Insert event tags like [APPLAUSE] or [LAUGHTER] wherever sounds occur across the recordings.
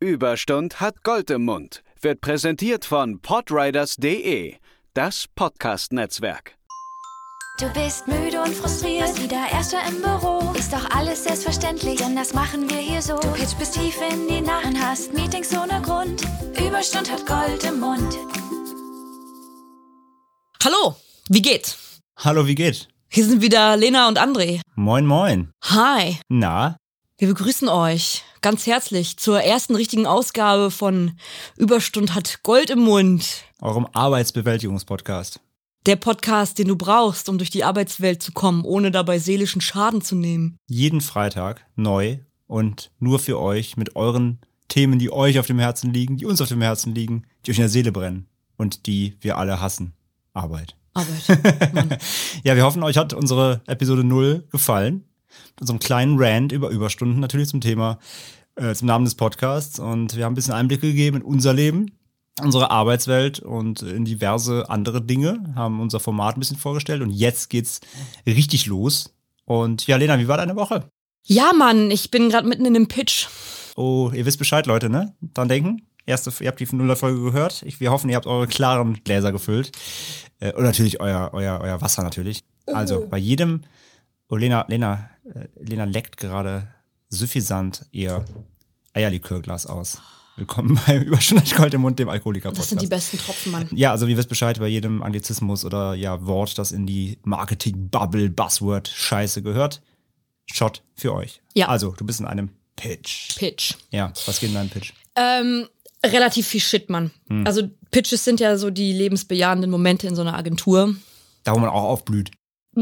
Überstund hat Gold im Mund. Wird präsentiert von podriders.de, das Podcast-Netzwerk. Du bist müde und frustriert, wieder Erster im Büro. Ist doch alles selbstverständlich, denn das machen wir hier so. Du pitch bis tief in die Nacht und hast Meetings ohne Grund. Überstund hat Gold im Mund. Hallo, wie geht's? Hallo, wie geht? Hier sind wieder Lena und André. Moin, moin. Hi, Na, wir begrüßen euch ganz herzlich zur ersten richtigen Ausgabe von Überstund hat Gold im Mund. eurem Arbeitsbewältigungspodcast. Der Podcast, den du brauchst, um durch die Arbeitswelt zu kommen, ohne dabei seelischen Schaden zu nehmen. Jeden Freitag neu und nur für euch mit euren Themen, die euch auf dem Herzen liegen, die uns auf dem Herzen liegen, die euch in der Seele brennen und die wir alle hassen. Arbeit. Arbeit. [LAUGHS] Ja, wir hoffen, euch hat unsere Episode 0 gefallen. Mit unserem kleinen Rant über Überstunden natürlich zum Thema, äh, zum Namen des Podcasts. Und wir haben ein bisschen Einblicke gegeben in unser Leben, unsere Arbeitswelt und in diverse andere Dinge, haben unser Format ein bisschen vorgestellt und jetzt geht's richtig los. Und ja, Lena, wie war deine Woche? Ja, Mann, ich bin gerade mitten in dem Pitch. Oh, ihr wisst Bescheid, Leute, ne? Dran denken. Erste, ihr habt die Nuller-Folge gehört. Ich, wir hoffen, ihr habt eure klaren Gläser gefüllt. Äh, und natürlich euer, euer, euer Wasser natürlich. Also bei jedem. Oh, Lena, Lena, äh, Lena leckt gerade suffisant ihr Eierlikörglas aus. Willkommen beim [LAUGHS] Überstunde Gold im Mund, dem alkoholiker Das sind die besten Tropfen, Mann. Ja, also ihr wisst Bescheid bei jedem Anglizismus oder ja Wort, das in die Marketing-Bubble, Buzzword-Scheiße gehört. Shot für euch. Ja. Also, du bist in einem Pitch. Pitch. Ja, was geht in deinem Pitch? Ähm, relativ viel Shit, Mann. Also Pitches sind ja so die lebensbejahenden Momente in so einer Agentur. Da, wo man auch aufblüht.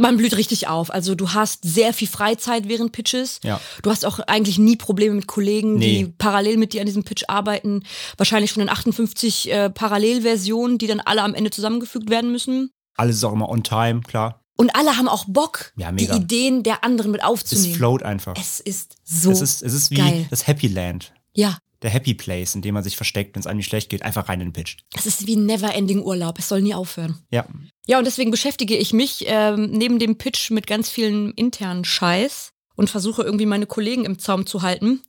Man blüht richtig auf. Also du hast sehr viel Freizeit während Pitches. Ja. Du hast auch eigentlich nie Probleme mit Kollegen, die Nee. parallel mit dir an diesem Pitch arbeiten. Wahrscheinlich schon in 58 äh, Parallelversionen, die dann alle am Ende zusammengefügt werden müssen. Alles ist auch immer on time, klar. Und alle haben auch Bock, Ja, die. Ideen der anderen mit Es aufzunehmen. float einfach. Es ist so es, ist, es ist wie geil. das Happy Land. Ja, Der Happy Place, in dem man sich versteckt, wenn es einem nicht schlecht geht, einfach rein in den Pitch. es ist wie ein Never-Ending Urlaub. Es soll nie aufhören. Ja. Ja, und deswegen beschäftige ich mich ähm, neben dem Pitch mit ganz vielen internen Scheiß und versuche irgendwie meine Kollegen im Zaum zu halten.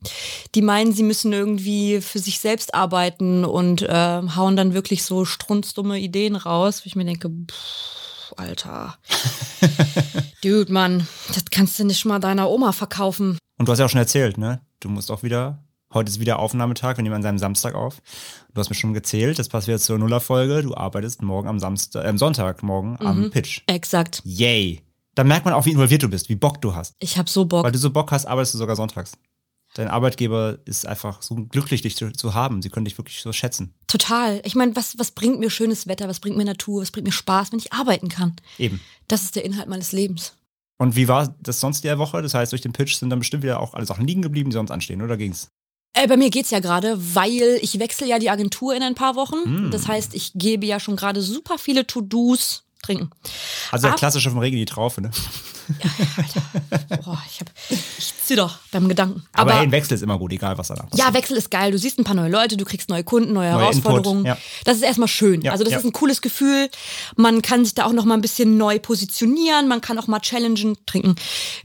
Die meinen, sie müssen irgendwie für sich selbst arbeiten und äh, hauen dann wirklich so strunzdumme Ideen raus, wo ich mir denke, pff, Alter. [LAUGHS] Dude, Mann, das kannst du nicht mal deiner Oma verkaufen. Und du hast ja auch schon erzählt, ne? Du musst auch wieder, heute ist wieder Aufnahmetag, wir nehmen an seinem Samstag auf. Du hast mir schon gezählt, das passt wieder zur Nullerfolge. Du arbeitest morgen am Samstag, äh, am Sonntag morgen Mhm. am Pitch. Exakt. Yay. Da merkt man auch, wie involviert du bist, wie Bock du hast. Ich hab so Bock. Weil du so Bock hast, arbeitest du sogar sonntags. Dein Arbeitgeber ist einfach so glücklich, dich zu, zu haben. Sie können dich wirklich so schätzen. Total. Ich meine, was, was bringt mir schönes Wetter, was bringt mir Natur, was bringt mir Spaß, wenn ich arbeiten kann? Eben. Das ist der Inhalt meines Lebens. Und wie war das sonst die Woche? Das heißt, durch den Pitch sind dann bestimmt wieder auch alle Sachen liegen geblieben, die sonst anstehen, oder ging's? Äh, bei mir geht's ja gerade, weil ich wechsle ja die Agentur in ein paar Wochen. Hm. Das heißt, ich gebe ja schon gerade super viele To-Dos trinken. Also der Ab- klassische vom Regen die Traufe, ne? Boah, ich hab, ich zitter beim Gedanken. Aber, Aber, hey, ein Wechsel ist immer gut, egal was danach passiert. ja, Wechsel ist geil. Du siehst ein paar neue Leute, du kriegst neue Kunden, neue, Neuer Herausforderungen. Input, ja. Das ist erstmal schön. Ja, also das ja. ist ein cooles Gefühl. Man kann sich da auch noch mal ein bisschen neu positionieren. Man kann auch mal challengen, trinken,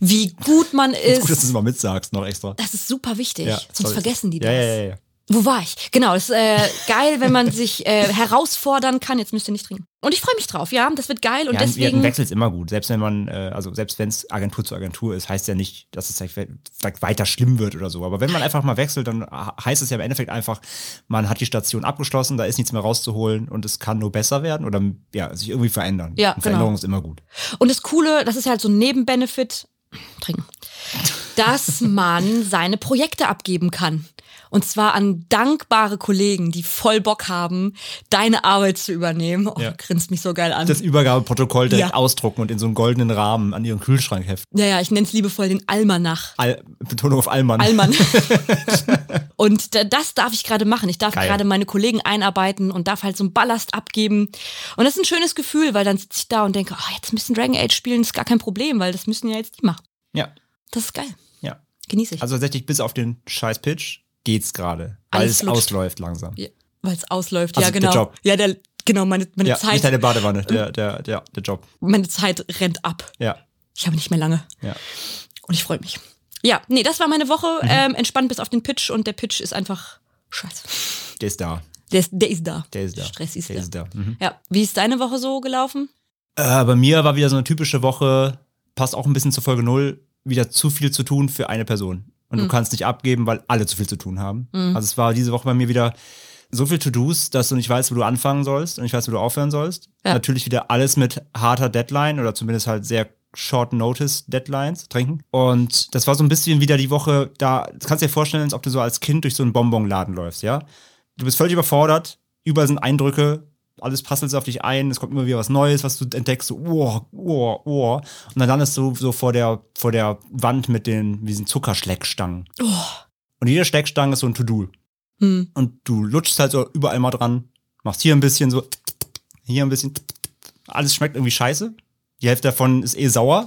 wie gut man ist. Gut, dass du es immer mitsagst, noch extra. das ist super wichtig. Ja, Sonst vergessen die das. Ja, ja, ja, ja. Wo war ich? Genau, das ist äh, geil, wenn man sich äh, herausfordern kann. Jetzt müsst ihr nicht trinken. Und ich freue mich drauf, ja. Das wird geil und ja, ja, deswegen. ein Wechsel ist immer gut. Selbst wenn man, äh, also selbst wenn es Agentur zu Agentur ist, heißt ja nicht, dass es vielleicht vielleicht weiter schlimm wird oder so. Aber wenn man einfach mal wechselt, dann heißt es ja im Endeffekt einfach, man hat die Station abgeschlossen, da ist nichts mehr rauszuholen und es kann nur besser werden oder ja, sich irgendwie verändern. Ja, und Veränderung genau. ist immer gut. Und das Coole, das ist halt so ein Nebenbenefit, trinken, dass man seine Projekte abgeben kann. Und zwar an dankbare Kollegen, die voll Bock haben, deine Arbeit zu übernehmen. Oh, Ja. grinst mich so geil an. Das Übergabeprotokoll direkt Ja. ausdrucken und in so einen goldenen Rahmen an ihren Kühlschrank heften. naja, ich nenne es liebevoll den Almanach. Al Betonung auf Allmann. Allmann. [LAUGHS] und da- das darf ich gerade machen. Ich darf gerade meine Kollegen einarbeiten und darf halt so einen Ballast abgeben. Und das ist ein schönes Gefühl, weil dann sitze ich da und denke, oh, jetzt bisschen Dragon Age spielen ist gar kein Problem, weil das müssen ja jetzt die machen. Ja, Das ist geil. ja. Genieße ich. Also tatsächlich bis auf den scheiß Pitch geht's gerade, weil Alles es flutscht. ausläuft langsam. Ja, weil es ausläuft. Also ja, der genau. Job. Ja, der, genau, meine, meine, Ja, Zeit, nicht deine Badewanne, der, der, der, der Job. meine Zeit rennt ab. Ja, Ich habe nicht mehr lange. ja. Und ich freue mich. Ja, nee, das war meine Woche. Mhm. Ähm, entspannt bis auf den Pitch und der Pitch ist einfach Scheiße. Der ist da. Der ist, der ist da. Der ist da. Stress ist der da. ist da. Mhm. Ja. Wie ist deine Woche so gelaufen? Äh, bei mir war wieder so eine typische Woche, passt auch ein bisschen zur Folge 0, wieder zu viel zu tun für eine Person. Und Mhm. du kannst nicht abgeben, weil alle zu viel zu tun haben. Also es war diese Woche bei mir wieder so viel To-Dos, dass du nicht weißt, wo du anfangen sollst und nicht weißt, wo du aufhören sollst. Ja. Natürlich wieder alles mit harter Deadline oder zumindest halt sehr Short Notice Deadlines trinken. Und das war so ein bisschen wieder die Woche, da das kannst du dir vorstellen, als ob du so als Kind durch so einen Bonbonladen läufst, ja? Du bist völlig überfordert, überall sind Eindrücke, alles prasselt auf dich ein, es kommt immer wieder was Neues, was du entdeckst, so, oh, oh, oh. Und dann landest du so vor der, vor der Wand mit den, diesen Zuckerschleckstangen. Und jede Schleckstange ist so ein To-Do. Hm. Und du lutschst halt so überall mal dran, machst hier ein bisschen so, hier ein bisschen, alles schmeckt irgendwie scheiße. Die Hälfte davon ist eh sauer.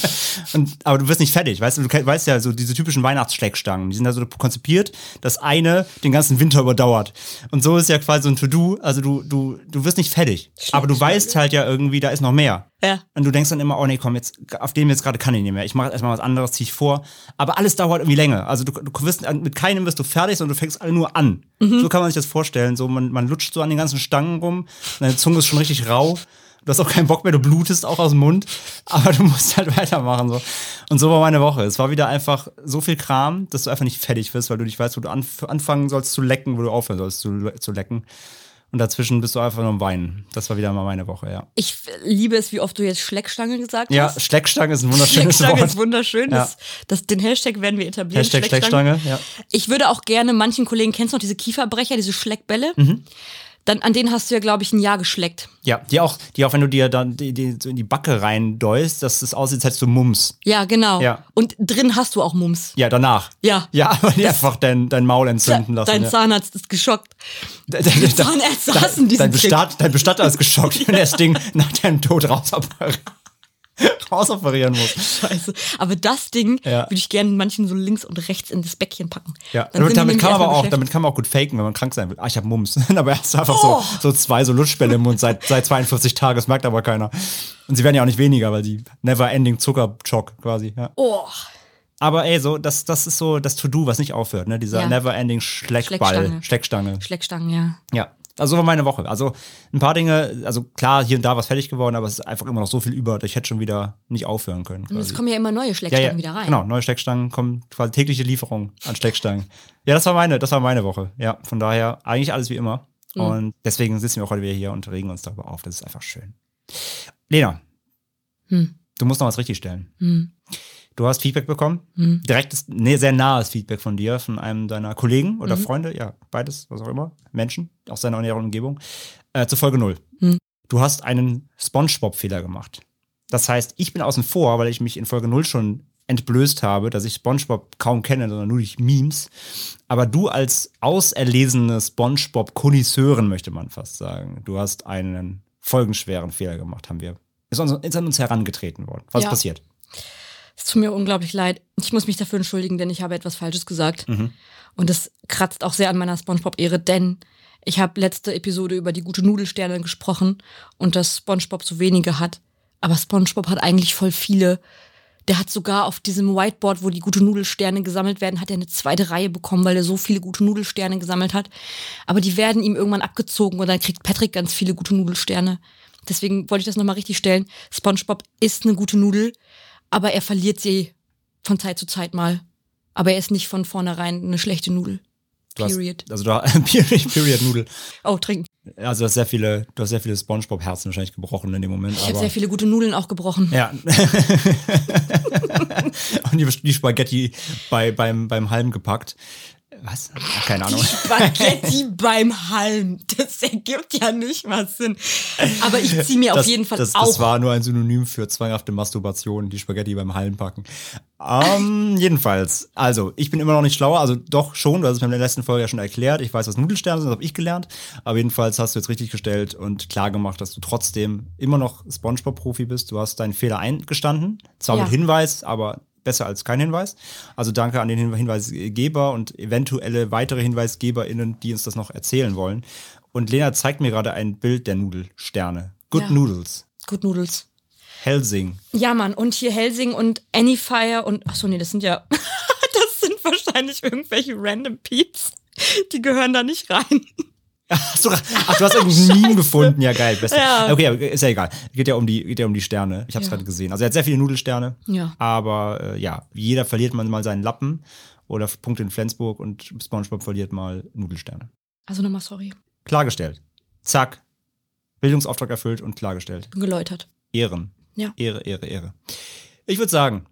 [LAUGHS] und, aber du wirst nicht fertig, weißt du, weißt ja, so diese typischen Weihnachtsschleckstangen, die sind da so konzipiert, dass eine den ganzen Winter überdauert. Und so ist ja quasi so ein To-Do, also du, du, du wirst nicht fertig. Aber du weißt halt ja irgendwie, da ist noch mehr. Ja. Und du denkst dann immer, oh nee, komm, jetzt, auf dem jetzt gerade kann ich nicht mehr. Ich mache erstmal was anderes, zieh ich vor. Aber alles dauert irgendwie länger. Also du, du wirst, mit keinem wirst du fertig, sondern du fängst alle nur an. So kann man sich das vorstellen. So, man, man lutscht so an den ganzen Stangen rum, deine Zunge ist schon richtig rau. Du hast auch keinen Bock mehr, du blutest auch aus dem Mund, aber du musst halt weitermachen. So. Und so war meine Woche. Es war wieder einfach so viel Kram, dass du einfach nicht fertig wirst, weil du nicht weißt, wo du anf anfangen sollst zu lecken, wo du aufhören sollst zu, zu lecken. Und dazwischen bist du einfach nur am Weinen. Das war wieder mal meine Woche, ja. Ich liebe es, wie oft du jetzt Schleckstange gesagt Ja, hast. Schleckstange ist ein wunderschönes Schleckstange Wort. ist wunderschön. Ja. Das, das, den Hashtag werden wir etablieren. Hashtag Schleckstange, ja. Ich würde auch gerne manchen Kollegen, kennst du noch diese Kieferbrecher, diese Schleckbälle? Mhm. Dann, an denen hast du ja, glaube ich, ein Jahr geschleckt. Ja, die auch, die auch, wenn du dir dann die, die so in die Backe reindeust, dass es aussieht, als hättest du Mums. Ja, genau. Ja. Und drin hast du auch Mums. Ja, danach. Ja. Ja, [LAUGHS] aber die einfach dein, dein Maul entzünden lassen. Dein ja. Zahnarzt ist geschockt. [LAUGHS] Dein, dein, dein, Zahnärzte [LAUGHS] dein, hassen diesen dein, Trick. Bestatt, dein Bestatter ist geschockt, wenn das Ding nach deinem Tod rausoperieren, [LAUGHS] rausoperieren muss. Scheiße. Aber das Ding Ja. würde ich gerne manchen so links und rechts in das Bäckchen packen. Ja, und damit kann, man aber auch, damit kann man auch gut faken, wenn man krank sein will. Ah, ich habe Mums. [LAUGHS] aber er hat einfach Oh. so, so zwei so Lutschbälle im Mund seit, seit 42 Tagen, das merkt aber keiner. Und sie werden ja auch nicht weniger, weil die never-ending Zuckerschock quasi. Ja. Oh, Aber ey, so, das, das ist so das To-Do, was nicht aufhört, ne? Dieser Ja. never-ending Schleckball, Schleckstange. Schleckstange. Schleckstangen, ja. Ja. Also so war meine Woche. Also ein paar Dinge, also klar, hier und da was fertig geworden, aber es ist einfach immer noch so viel über, ich hätte schon wieder nicht aufhören können. Und es quasi. kommen ja immer neue ja, Schleckstangen ja, wieder rein. Genau, neue Steckstangen kommen quasi tägliche Lieferung an Steckstangen. Ja, das war meine, das war meine Woche. Ja, von daher eigentlich alles wie immer. Mhm. Und deswegen sitzen wir auch heute wieder hier und regen uns darüber auf. Das ist einfach schön. Lena, Hm. du musst noch was richtig stellen. Hm. Du hast Feedback bekommen. Hm. Direktes, nee, sehr nahes Feedback von dir, von einem deiner Kollegen Mhm. oder Freunde, ja, beides, was auch immer, Menschen aus deiner näheren Umgebung, äh, zu Folge 0. Hm. Du hast einen Spongebob-Fehler gemacht. Das heißt, ich bin außen vor, weil ich mich in Folge 0 schon entblößt habe, dass ich Spongebob kaum kenne, sondern nur durch Memes. Aber du als auserlesene Spongebob-Konisseurin, möchte man fast sagen, du hast einen folgenschweren Fehler gemacht, haben wir. Ist, uns, ist an uns herangetreten worden. Was Ja. ist passiert? Es tut mir unglaublich leid. Ich muss mich dafür entschuldigen, denn ich habe etwas Falsches gesagt. Mhm. Und das kratzt auch sehr an meiner Spongebob-Ehre, denn ich habe letzte Episode über die gute Nudelsterne gesprochen und dass Spongebob so wenige hat. Aber Spongebob hat eigentlich voll viele. Der hat sogar auf diesem Whiteboard, wo die gute Nudelsterne gesammelt werden, hat er eine zweite Reihe bekommen, weil er so viele gute Nudelsterne gesammelt hat. Aber die werden ihm irgendwann abgezogen und dann kriegt Patrick ganz viele gute Nudelsterne. Deswegen wollte ich das nochmal richtig stellen. SpongeBob ist eine gute Nudel, aber er verliert sie von Zeit zu Zeit mal. Aber er ist nicht von vornherein eine schlechte Nudel. Du hast- Period. also du [LAUGHS] Period, Period Nudel. Oh, trinken. Also du hast sehr viele, du hast sehr viele SpongeBob-Herzen wahrscheinlich gebrochen in dem Moment. Ich habe sehr viele gute Nudeln auch gebrochen. ja. [LAUGHS] Und die, die Spaghetti bei, beim, beim Halm gepackt. Was? Ach, keine Ahnung. Spaghetti [LAUGHS] beim Halm. Das ergibt ja nicht was Sinn. Aber ich ziehe mir auf Das, jeden Fall das, auch. das war nur ein Synonym für zwanghafte Masturbation, die Spaghetti beim Halm packen. Ähm, jedenfalls, also ich bin immer noch nicht schlauer, also doch schon, du hast es mir in der letzten Folge ja schon erklärt. Ich weiß, was Nudelsterne sind, das habe ich gelernt. Aber jedenfalls hast du jetzt richtig gestellt und klar gemacht, dass du trotzdem immer noch Spongebob-Profi bist. Du hast deinen Fehler eingestanden, zwar Ja. mit Hinweis, aber besser als kein Hinweis. Also danke an den Hin- Hinweisgeber und eventuelle weitere HinweisgeberInnen, die uns das noch erzählen wollen. Und Lena zeigt mir gerade ein Bild der Nudelsterne. Good Ja. Noodles. Good Noodles. Helsing. Ja, Mann. Und hier Helsing und Anyfire und. Achso, nee, das sind ja. [LAUGHS] das sind wahrscheinlich irgendwelche random Peeps. Die gehören da nicht rein. Ach, so, ach, du hast irgendein [LAUGHS] Meme gefunden. Ja, geil. Beste. Ja. Okay, ist ja egal. Geht ja um die, geht ja um die Sterne. Ich habe es Ja. gerade gesehen. Also er hat sehr viele Nudelsterne. Ja. Aber äh, ja, jeder verliert man mal seinen Lappen. Oder Punkte in Flensburg und Spongebob verliert mal Nudelsterne. Also nochmal sorry. Klargestellt. Zack. Bildungsauftrag erfüllt und klargestellt. Bin geläutert. Ehren. Ja. Ehre, Ehre, Ehre. Ich würde sagen,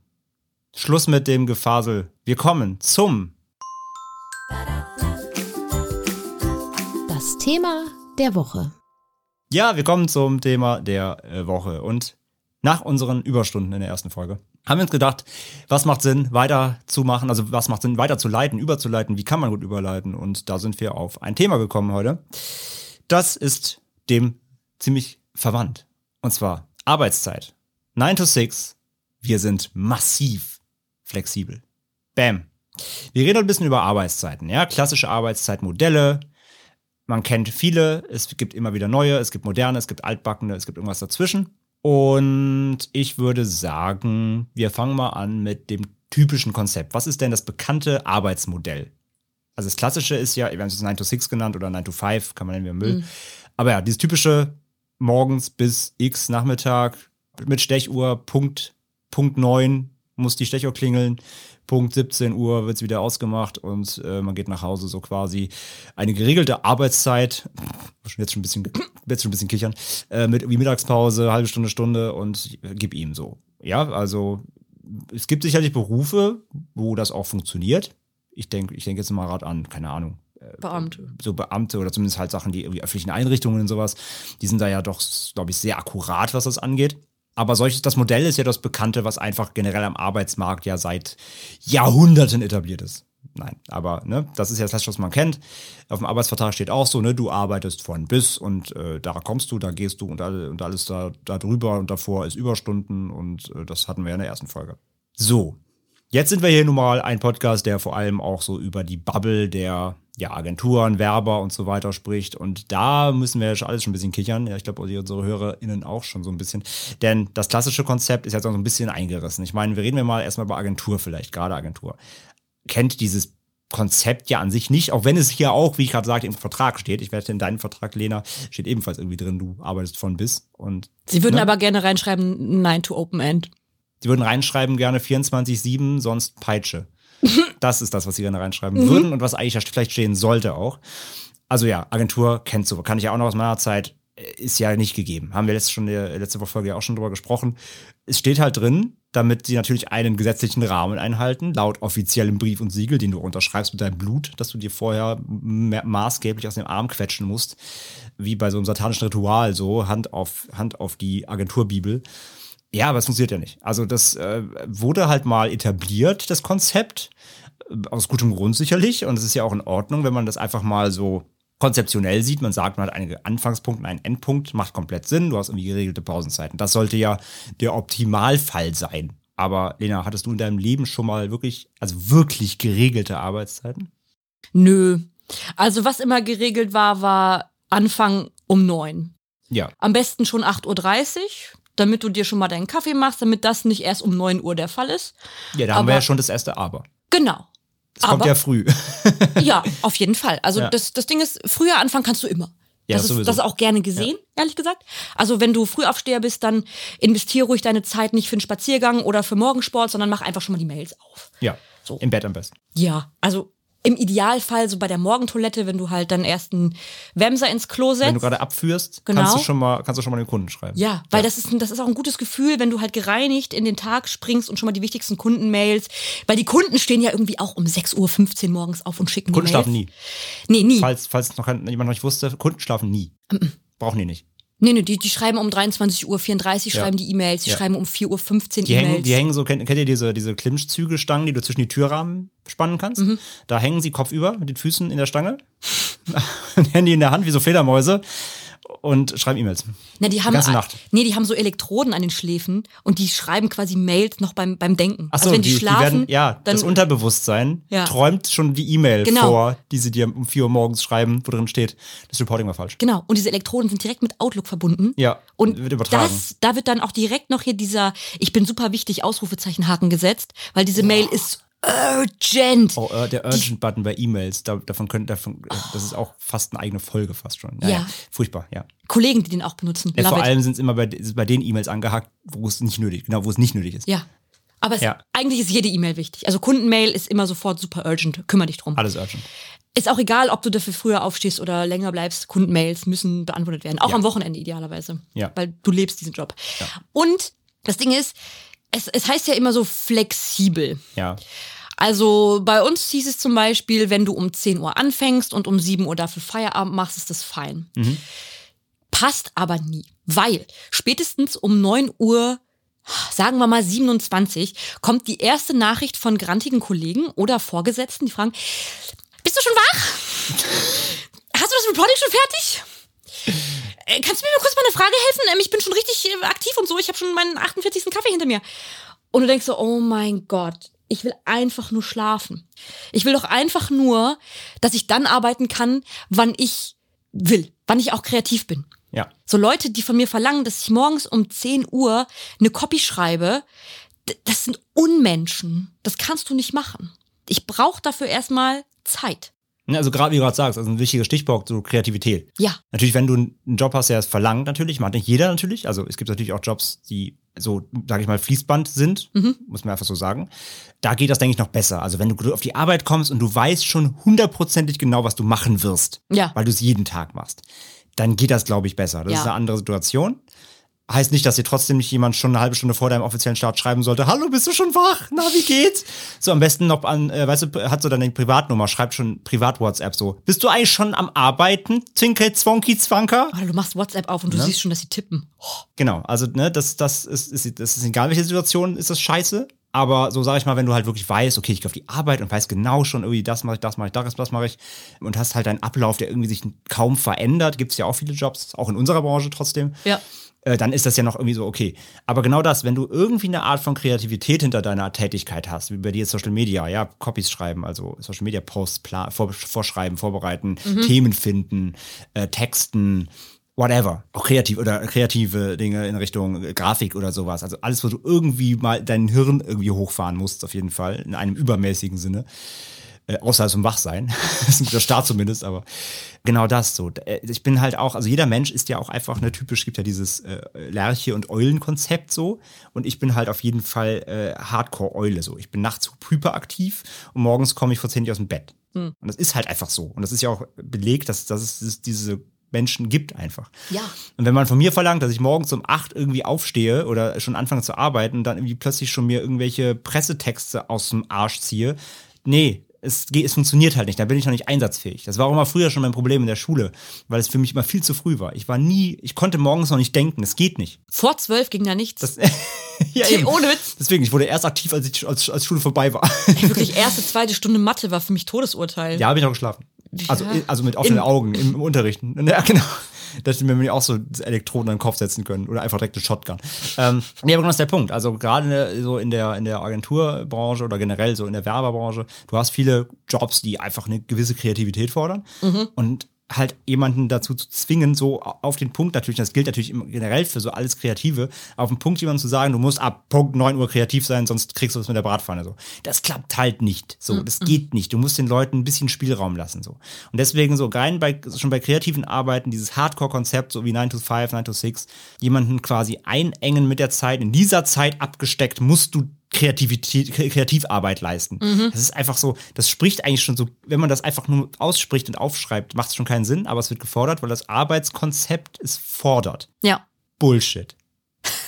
Schluss mit dem Gefasel. Wir kommen zum Das Thema der Woche. Ja, wir kommen zum Thema der äh, Woche. Und nach unseren Überstunden in der ersten Folge haben wir uns gedacht, was macht Sinn, weiterzumachen, also was macht Sinn, weiterzuleiten, überzuleiten, wie kann man gut überleiten? Und da sind wir auf ein Thema gekommen heute. Das ist dem ziemlich verwandt. Und zwar Arbeitszeit. 9 to 6. Wir sind massiv flexibel. Bam. Wir reden ein bisschen über Arbeitszeiten, ja, klassische Arbeitszeitmodelle, man kennt viele, es gibt immer wieder neue, es gibt moderne, es gibt altbackene, es gibt irgendwas dazwischen. Und ich würde sagen, wir fangen mal an mit dem typischen Konzept. Was ist denn das bekannte Arbeitsmodell? Also das klassische ist ja, wir haben es 9 to 6 genannt oder 9 to 5, kann man nennen, wie man will. Aber ja, dieses typische morgens bis x Nachmittag mit Stechuhr, Punkt, Punkt 9 muss die Stechuhr klingeln, Punkt 17 Uhr wird es wieder ausgemacht und äh, man geht nach Hause, so quasi eine geregelte Arbeitszeit, jetzt schon ein bisschen, [CLEARS THROAT] jetzt schon ein bisschen kichern, äh, mit irgendwie Mittagspause, halbe Stunde, Stunde und gib ihm so. Ja, also es gibt sicherlich Berufe, wo das auch funktioniert. Ich denke, ich denke jetzt mal gerade an, keine Ahnung, Beamte. so Beamte oder zumindest halt Sachen, die irgendwie öffentlichen Einrichtungen und sowas, die sind da ja doch, glaube ich, sehr akkurat, was das angeht. Aber solches, das Modell ist ja das Bekannte, was einfach generell am Arbeitsmarkt ja seit Jahrhunderten etabliert ist. Nein, aber ne, das ist ja das, was man kennt. Auf dem Arbeitsvertrag steht auch so, ne, du arbeitest von bis und äh, da kommst du, da gehst du und, all, und alles da, da drüber und davor ist Überstunden und äh, das hatten wir ja in der ersten Folge. So, Jetzt sind wir hier nun mal ein Podcast, der vor allem auch so über die Bubble der ja, Agenturen, Werber und so weiter spricht. Und da müssen wir ja alles schon ein bisschen kichern. Ja, ich glaube, unsere HörerInnen auch schon so ein bisschen. Denn das klassische Konzept ist jetzt auch so ein bisschen eingerissen. Ich meine, wir reden wir mal erstmal über Agentur vielleicht, gerade Agentur. Kennt dieses Konzept ja an sich nicht, auch wenn es hier auch, wie ich gerade sagte, im Vertrag steht. Ich werde in deinem Vertrag, Lena, steht ebenfalls irgendwie drin, du arbeitest von bis. Und Sie würden Ne? aber gerne reinschreiben, 9 to Open End. Sie würden reinschreiben gerne 24-7, sonst Peitsche. [LAUGHS] Das ist das, was sie gerne reinschreiben würden und was eigentlich da vielleicht stehen sollte auch. Also ja, Agentur kennst du, kann ich ja auch noch aus meiner Zeit, äh, ist ja nicht gegeben. Haben wir letzte, schon, äh, letzte Folge ja auch schon drüber gesprochen. Es steht halt drin, damit sie natürlich einen gesetzlichen Rahmen einhalten, laut offiziellem Brief und Siegel, den du unterschreibst mit deinem Blut, dass du dir vorher ma- maßgeblich aus dem Arm quetschen musst, wie bei so einem satanischen Ritual, so Hand auf, Hand auf die Agenturbibel. Ja, aber es funktioniert ja nicht. Also das äh, wurde halt mal etabliert, das Konzept, äh, aus gutem Grund sicherlich. Und es ist ja auch in Ordnung, wenn man das einfach mal so konzeptionell sieht. Man sagt, man hat einen Anfangspunkt und einen Endpunkt, macht komplett Sinn. Du hast irgendwie geregelte Pausenzeiten. Das sollte ja der Optimalfall sein. Aber Lena, hattest du in deinem Leben schon mal wirklich, also wirklich geregelte Arbeitszeiten? Nö. Also was immer geregelt war, war Anfang um 9. Ja. Am besten schon 8.30 Uhr, damit du dir schon mal deinen Kaffee machst, damit das nicht erst um 9 Uhr der Fall ist. Ja, da haben wir Aber- ja schon das erste Aber. Genau. Es kommt Aber- ja früh. [LAUGHS] Ja, auf jeden Fall. Also Ja. das, das Ding ist, früher anfangen kannst du immer. Ja, das, ist, das ist auch gerne gesehen, ehrlich gesagt. Also wenn du Frühaufsteher bist, dann investiere ruhig deine Zeit nicht für einen Spaziergang oder für Morgensport, sondern mach einfach schon mal die Mails auf. ja. So. Im Bett am besten. Ja, also im Idealfall so bei der Morgentoilette, wenn du halt deinen ersten Wemser ins Klo setzt. Wenn du gerade abführst, Genau. kannst du schon mal, kannst du schon mal den Kunden schreiben. Ja, weil Das, ist, das ist auch ein gutes Gefühl, wenn du halt gereinigt in den Tag springst und schon mal die wichtigsten Kundenmails. Weil die Kunden stehen ja irgendwie auch um 6.15 Uhr morgens auf und schicken Kunden schlafen nie. Nee, nie. Falls, falls noch jemand noch nicht wusste, Kunden schlafen nie. Brauchen die nicht. Nee, nee, die, die schreiben um 23.34 Uhr, schreiben die E-Mails, die schreiben um 4.15 Uhr Die hängen, E-Mails. die hängen so, kennt, kennt ihr diese, diese Klinschzügelstangen, die du zwischen die Türrahmen spannen kannst? Mhm. Da hängen sie kopfüber mit den Füßen in der Stange, [LAUGHS] Handy in der Hand wie so Fledermäuse und schreiben E-Mails. Na, die haben, ganze Nacht. Nee, die haben so Elektroden an den Schläfen und die schreiben quasi Mails noch beim, beim Denken. Achso, also wenn die, die, schlafen, werden, ja, dann, das Unterbewusstsein Ja. träumt schon die E-Mail Genau. vor, die sie dir um 4 Uhr morgens schreiben, wo drin steht, das Reporting war falsch. Genau, und diese Elektroden sind direkt mit Outlook verbunden. Ja, Und wird übertragen. Das, da wird dann auch direkt noch hier dieser Ich bin super wichtig Ausrufezeichenhaken gesetzt, weil diese Mail ist urgent. Oh, der Urgent-Button bei E-Mails, da, davon könnte, davon, äh, das ist auch fast eine eigene Folge fast schon. Ja. Furchtbar, ja. Kollegen, die den auch benutzen. ja vor it. allem sind es immer bei, bei den E-Mails angehakt, wo es nicht nötig, genau, wo es nicht nötig ist. Ja. Aber es, Ja. eigentlich ist jede E-Mail wichtig. Also Kundenmail ist immer sofort super urgent. Kümmere dich drum. Alles Urgent. Ist auch egal, ob du dafür früher aufstehst oder länger bleibst. Kundenmails müssen beantwortet werden. Auch Ja. am Wochenende idealerweise. Ja. Weil du lebst diesen Job. Und das Ding ist, es, es heißt ja immer so flexibel. Ja. Also bei uns hieß es zum Beispiel, wenn du um 10 Uhr anfängst und um 7 Uhr dafür Feierabend machst, ist das fein. Passt aber nie, weil spätestens um 9 Uhr, sagen wir mal 27, kommt die erste Nachricht von grantigen Kollegen oder Vorgesetzten, die fragen, bist du schon wach? Hast du das Reporting schon fertig? Äh, Kannst du mir mal kurz mal eine Frage helfen? Ähm, Ich bin schon richtig äh, aktiv und so. Ich habe schon meinen 48. Kaffee hinter mir. Und du denkst so, oh mein Gott, ich will einfach nur schlafen. Ich will doch einfach nur, dass ich dann arbeiten kann, wann ich will, wann ich auch kreativ bin. Ja. So Leute, die von mir verlangen, dass ich morgens um 10 Uhr eine Copy schreibe, das sind Unmenschen. Das kannst du nicht machen. Ich brauche dafür erstmal Zeit. Ne, Also gerade wie du gerade sagst, also ein wichtiger Stichpunkt, so Kreativität. Ja. Natürlich, wenn du einen Job hast, der es verlangt, natürlich, macht nicht jeder natürlich. Also es gibt natürlich auch Jobs, die so, sage ich mal, Fließband sind, muss man einfach so sagen. Da geht das, denke ich, noch besser. Also wenn du auf die Arbeit kommst und du weißt schon hundertprozentig genau, was du machen wirst, Ja. weil du es jeden Tag machst, dann geht das, glaube ich, besser. Das Ja. ist eine andere Situation. Heißt nicht, dass dir trotzdem nicht jemand schon eine halbe Stunde vor deinem offiziellen Start schreiben sollte, hallo, bist du schon wach? Na, wie geht's? So am besten noch an, äh, weißt du, hat so deine Privatnummer, schreibt schon Privat-WhatsApp so. Bist du eigentlich schon am Arbeiten? Zwinkel, Zwonki, Zwanker? Oder du machst WhatsApp auf und du siehst schon, dass sie tippen. Genau, also ne, das, das, ist, ist, das ist egal, welche Situation ist das scheiße. Aber so sage ich mal, wenn du halt wirklich weißt, okay, ich gehe auf die Arbeit und weiß genau schon, irgendwie, das mache ich, das mache ich, das, das mache ich und hast halt einen Ablauf, der irgendwie sich kaum verändert, gibt es ja auch viele Jobs, auch in unserer Branche trotzdem, Ja. Äh, dann ist das ja noch irgendwie so okay. Aber genau das, wenn du irgendwie eine Art von Kreativität hinter deiner Tätigkeit hast, wie bei dir Social Media, ja, Copies schreiben, also Social Media Posts vor, vorschreiben, vorbereiten, Themen finden, äh, Texten, whatever, auch kreativ oder kreative Dinge in Richtung äh, Grafik oder sowas. Also alles, wo du irgendwie mal dein Hirn irgendwie hochfahren musst, auf jeden Fall, in einem übermäßigen Sinne. Äh, außer zum Wachsein. [LAUGHS] das ist ein guter Start zumindest, aber genau das so. Äh, Ich bin halt auch, also jeder Mensch ist ja auch einfach eine typisch, gibt ja dieses äh, Lerche- und Eulen-Konzept so. Und ich bin halt auf jeden Fall äh, Hardcore-Eule so. Ich bin nachts hyperaktiv und morgens komme ich vor zehn nicht aus dem Bett. Und das ist halt einfach so. Und das ist ja auch belegt, dass, dass es dass diese Menschen gibt einfach. Ja. Und wenn man von mir verlangt, dass ich morgens um acht irgendwie aufstehe oder schon anfange zu arbeiten und dann irgendwie plötzlich schon mir irgendwelche Pressetexte aus dem Arsch ziehe, nee, es, geht, es funktioniert halt nicht, da bin ich noch nicht einsatzfähig. Das war auch immer früher schon mein Problem in der Schule, weil es für mich immer viel zu früh war. Ich war nie, ich konnte morgens noch nicht denken, es geht nicht. Vor zwölf ging da nichts. Das, [LAUGHS] ja, Hey, [LAUGHS] ohne Witz. Deswegen, ich wurde erst aktiv, als, ich, als, als Schule vorbei war. Ey, wirklich, erste, zweite Stunde Mathe war für mich Todesurteil. Ja, habe ich noch geschlafen. Also, Ja. also mit offenen Augen im, im Unterricht. Ja, genau. Da hätte mir auch so Elektroden an den Kopf setzen können oder einfach direkt eine Shotgun. Ähm, nee, aber genau das ist der Punkt. Also gerade so in der, in der Agenturbranche oder generell so in der Werberbranche, du hast viele Jobs, die einfach eine gewisse Kreativität fordern. Und halt jemanden dazu zu zwingen, so auf den Punkt natürlich, das gilt natürlich generell für so alles Kreative, auf den Punkt jemandem zu sagen, du musst ab Punkt 9 Uhr kreativ sein, sonst kriegst du es mit der Bratpfanne so. Das klappt halt nicht. So, das geht nicht. Du musst den Leuten ein bisschen Spielraum lassen so. Und deswegen so rein bei schon bei kreativen Arbeiten dieses Hardcore-Konzept so wie 9 to 5, 9 to 6, jemanden quasi einengen mit der Zeit. In dieser Zeit abgesteckt musst du Kreativität, Kreativarbeit leisten. Das ist einfach so, das spricht eigentlich schon so, wenn man das einfach nur ausspricht und aufschreibt, macht es schon keinen Sinn, aber es wird gefordert, weil das Arbeitskonzept es fordert. Ja. Bullshit.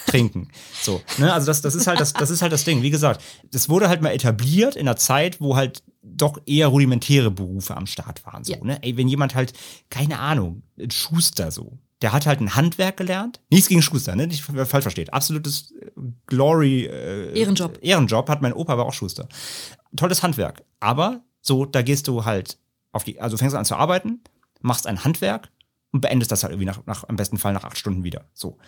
Trinken. So, ne? Also das, das ist halt das, das ist halt das Ding. Wie gesagt, das wurde halt mal etabliert in einer Zeit, wo halt doch eher rudimentäre Berufe am Start waren. So, Ja. ne? Ey, wenn jemand halt, keine Ahnung, ein Schuster so, der hat halt ein Handwerk gelernt. Nichts gegen Schuster, ne? Nicht falsch versteht. Absolutes äh, Glory. Äh, Ehrenjob. Ehrenjob hat mein Opa, war auch Schuster. Tolles Handwerk. Aber so, da gehst du halt auf die, also fängst an zu arbeiten, machst ein Handwerk und beendest das halt irgendwie nach, nach im besten Fall nach acht Stunden wieder. So.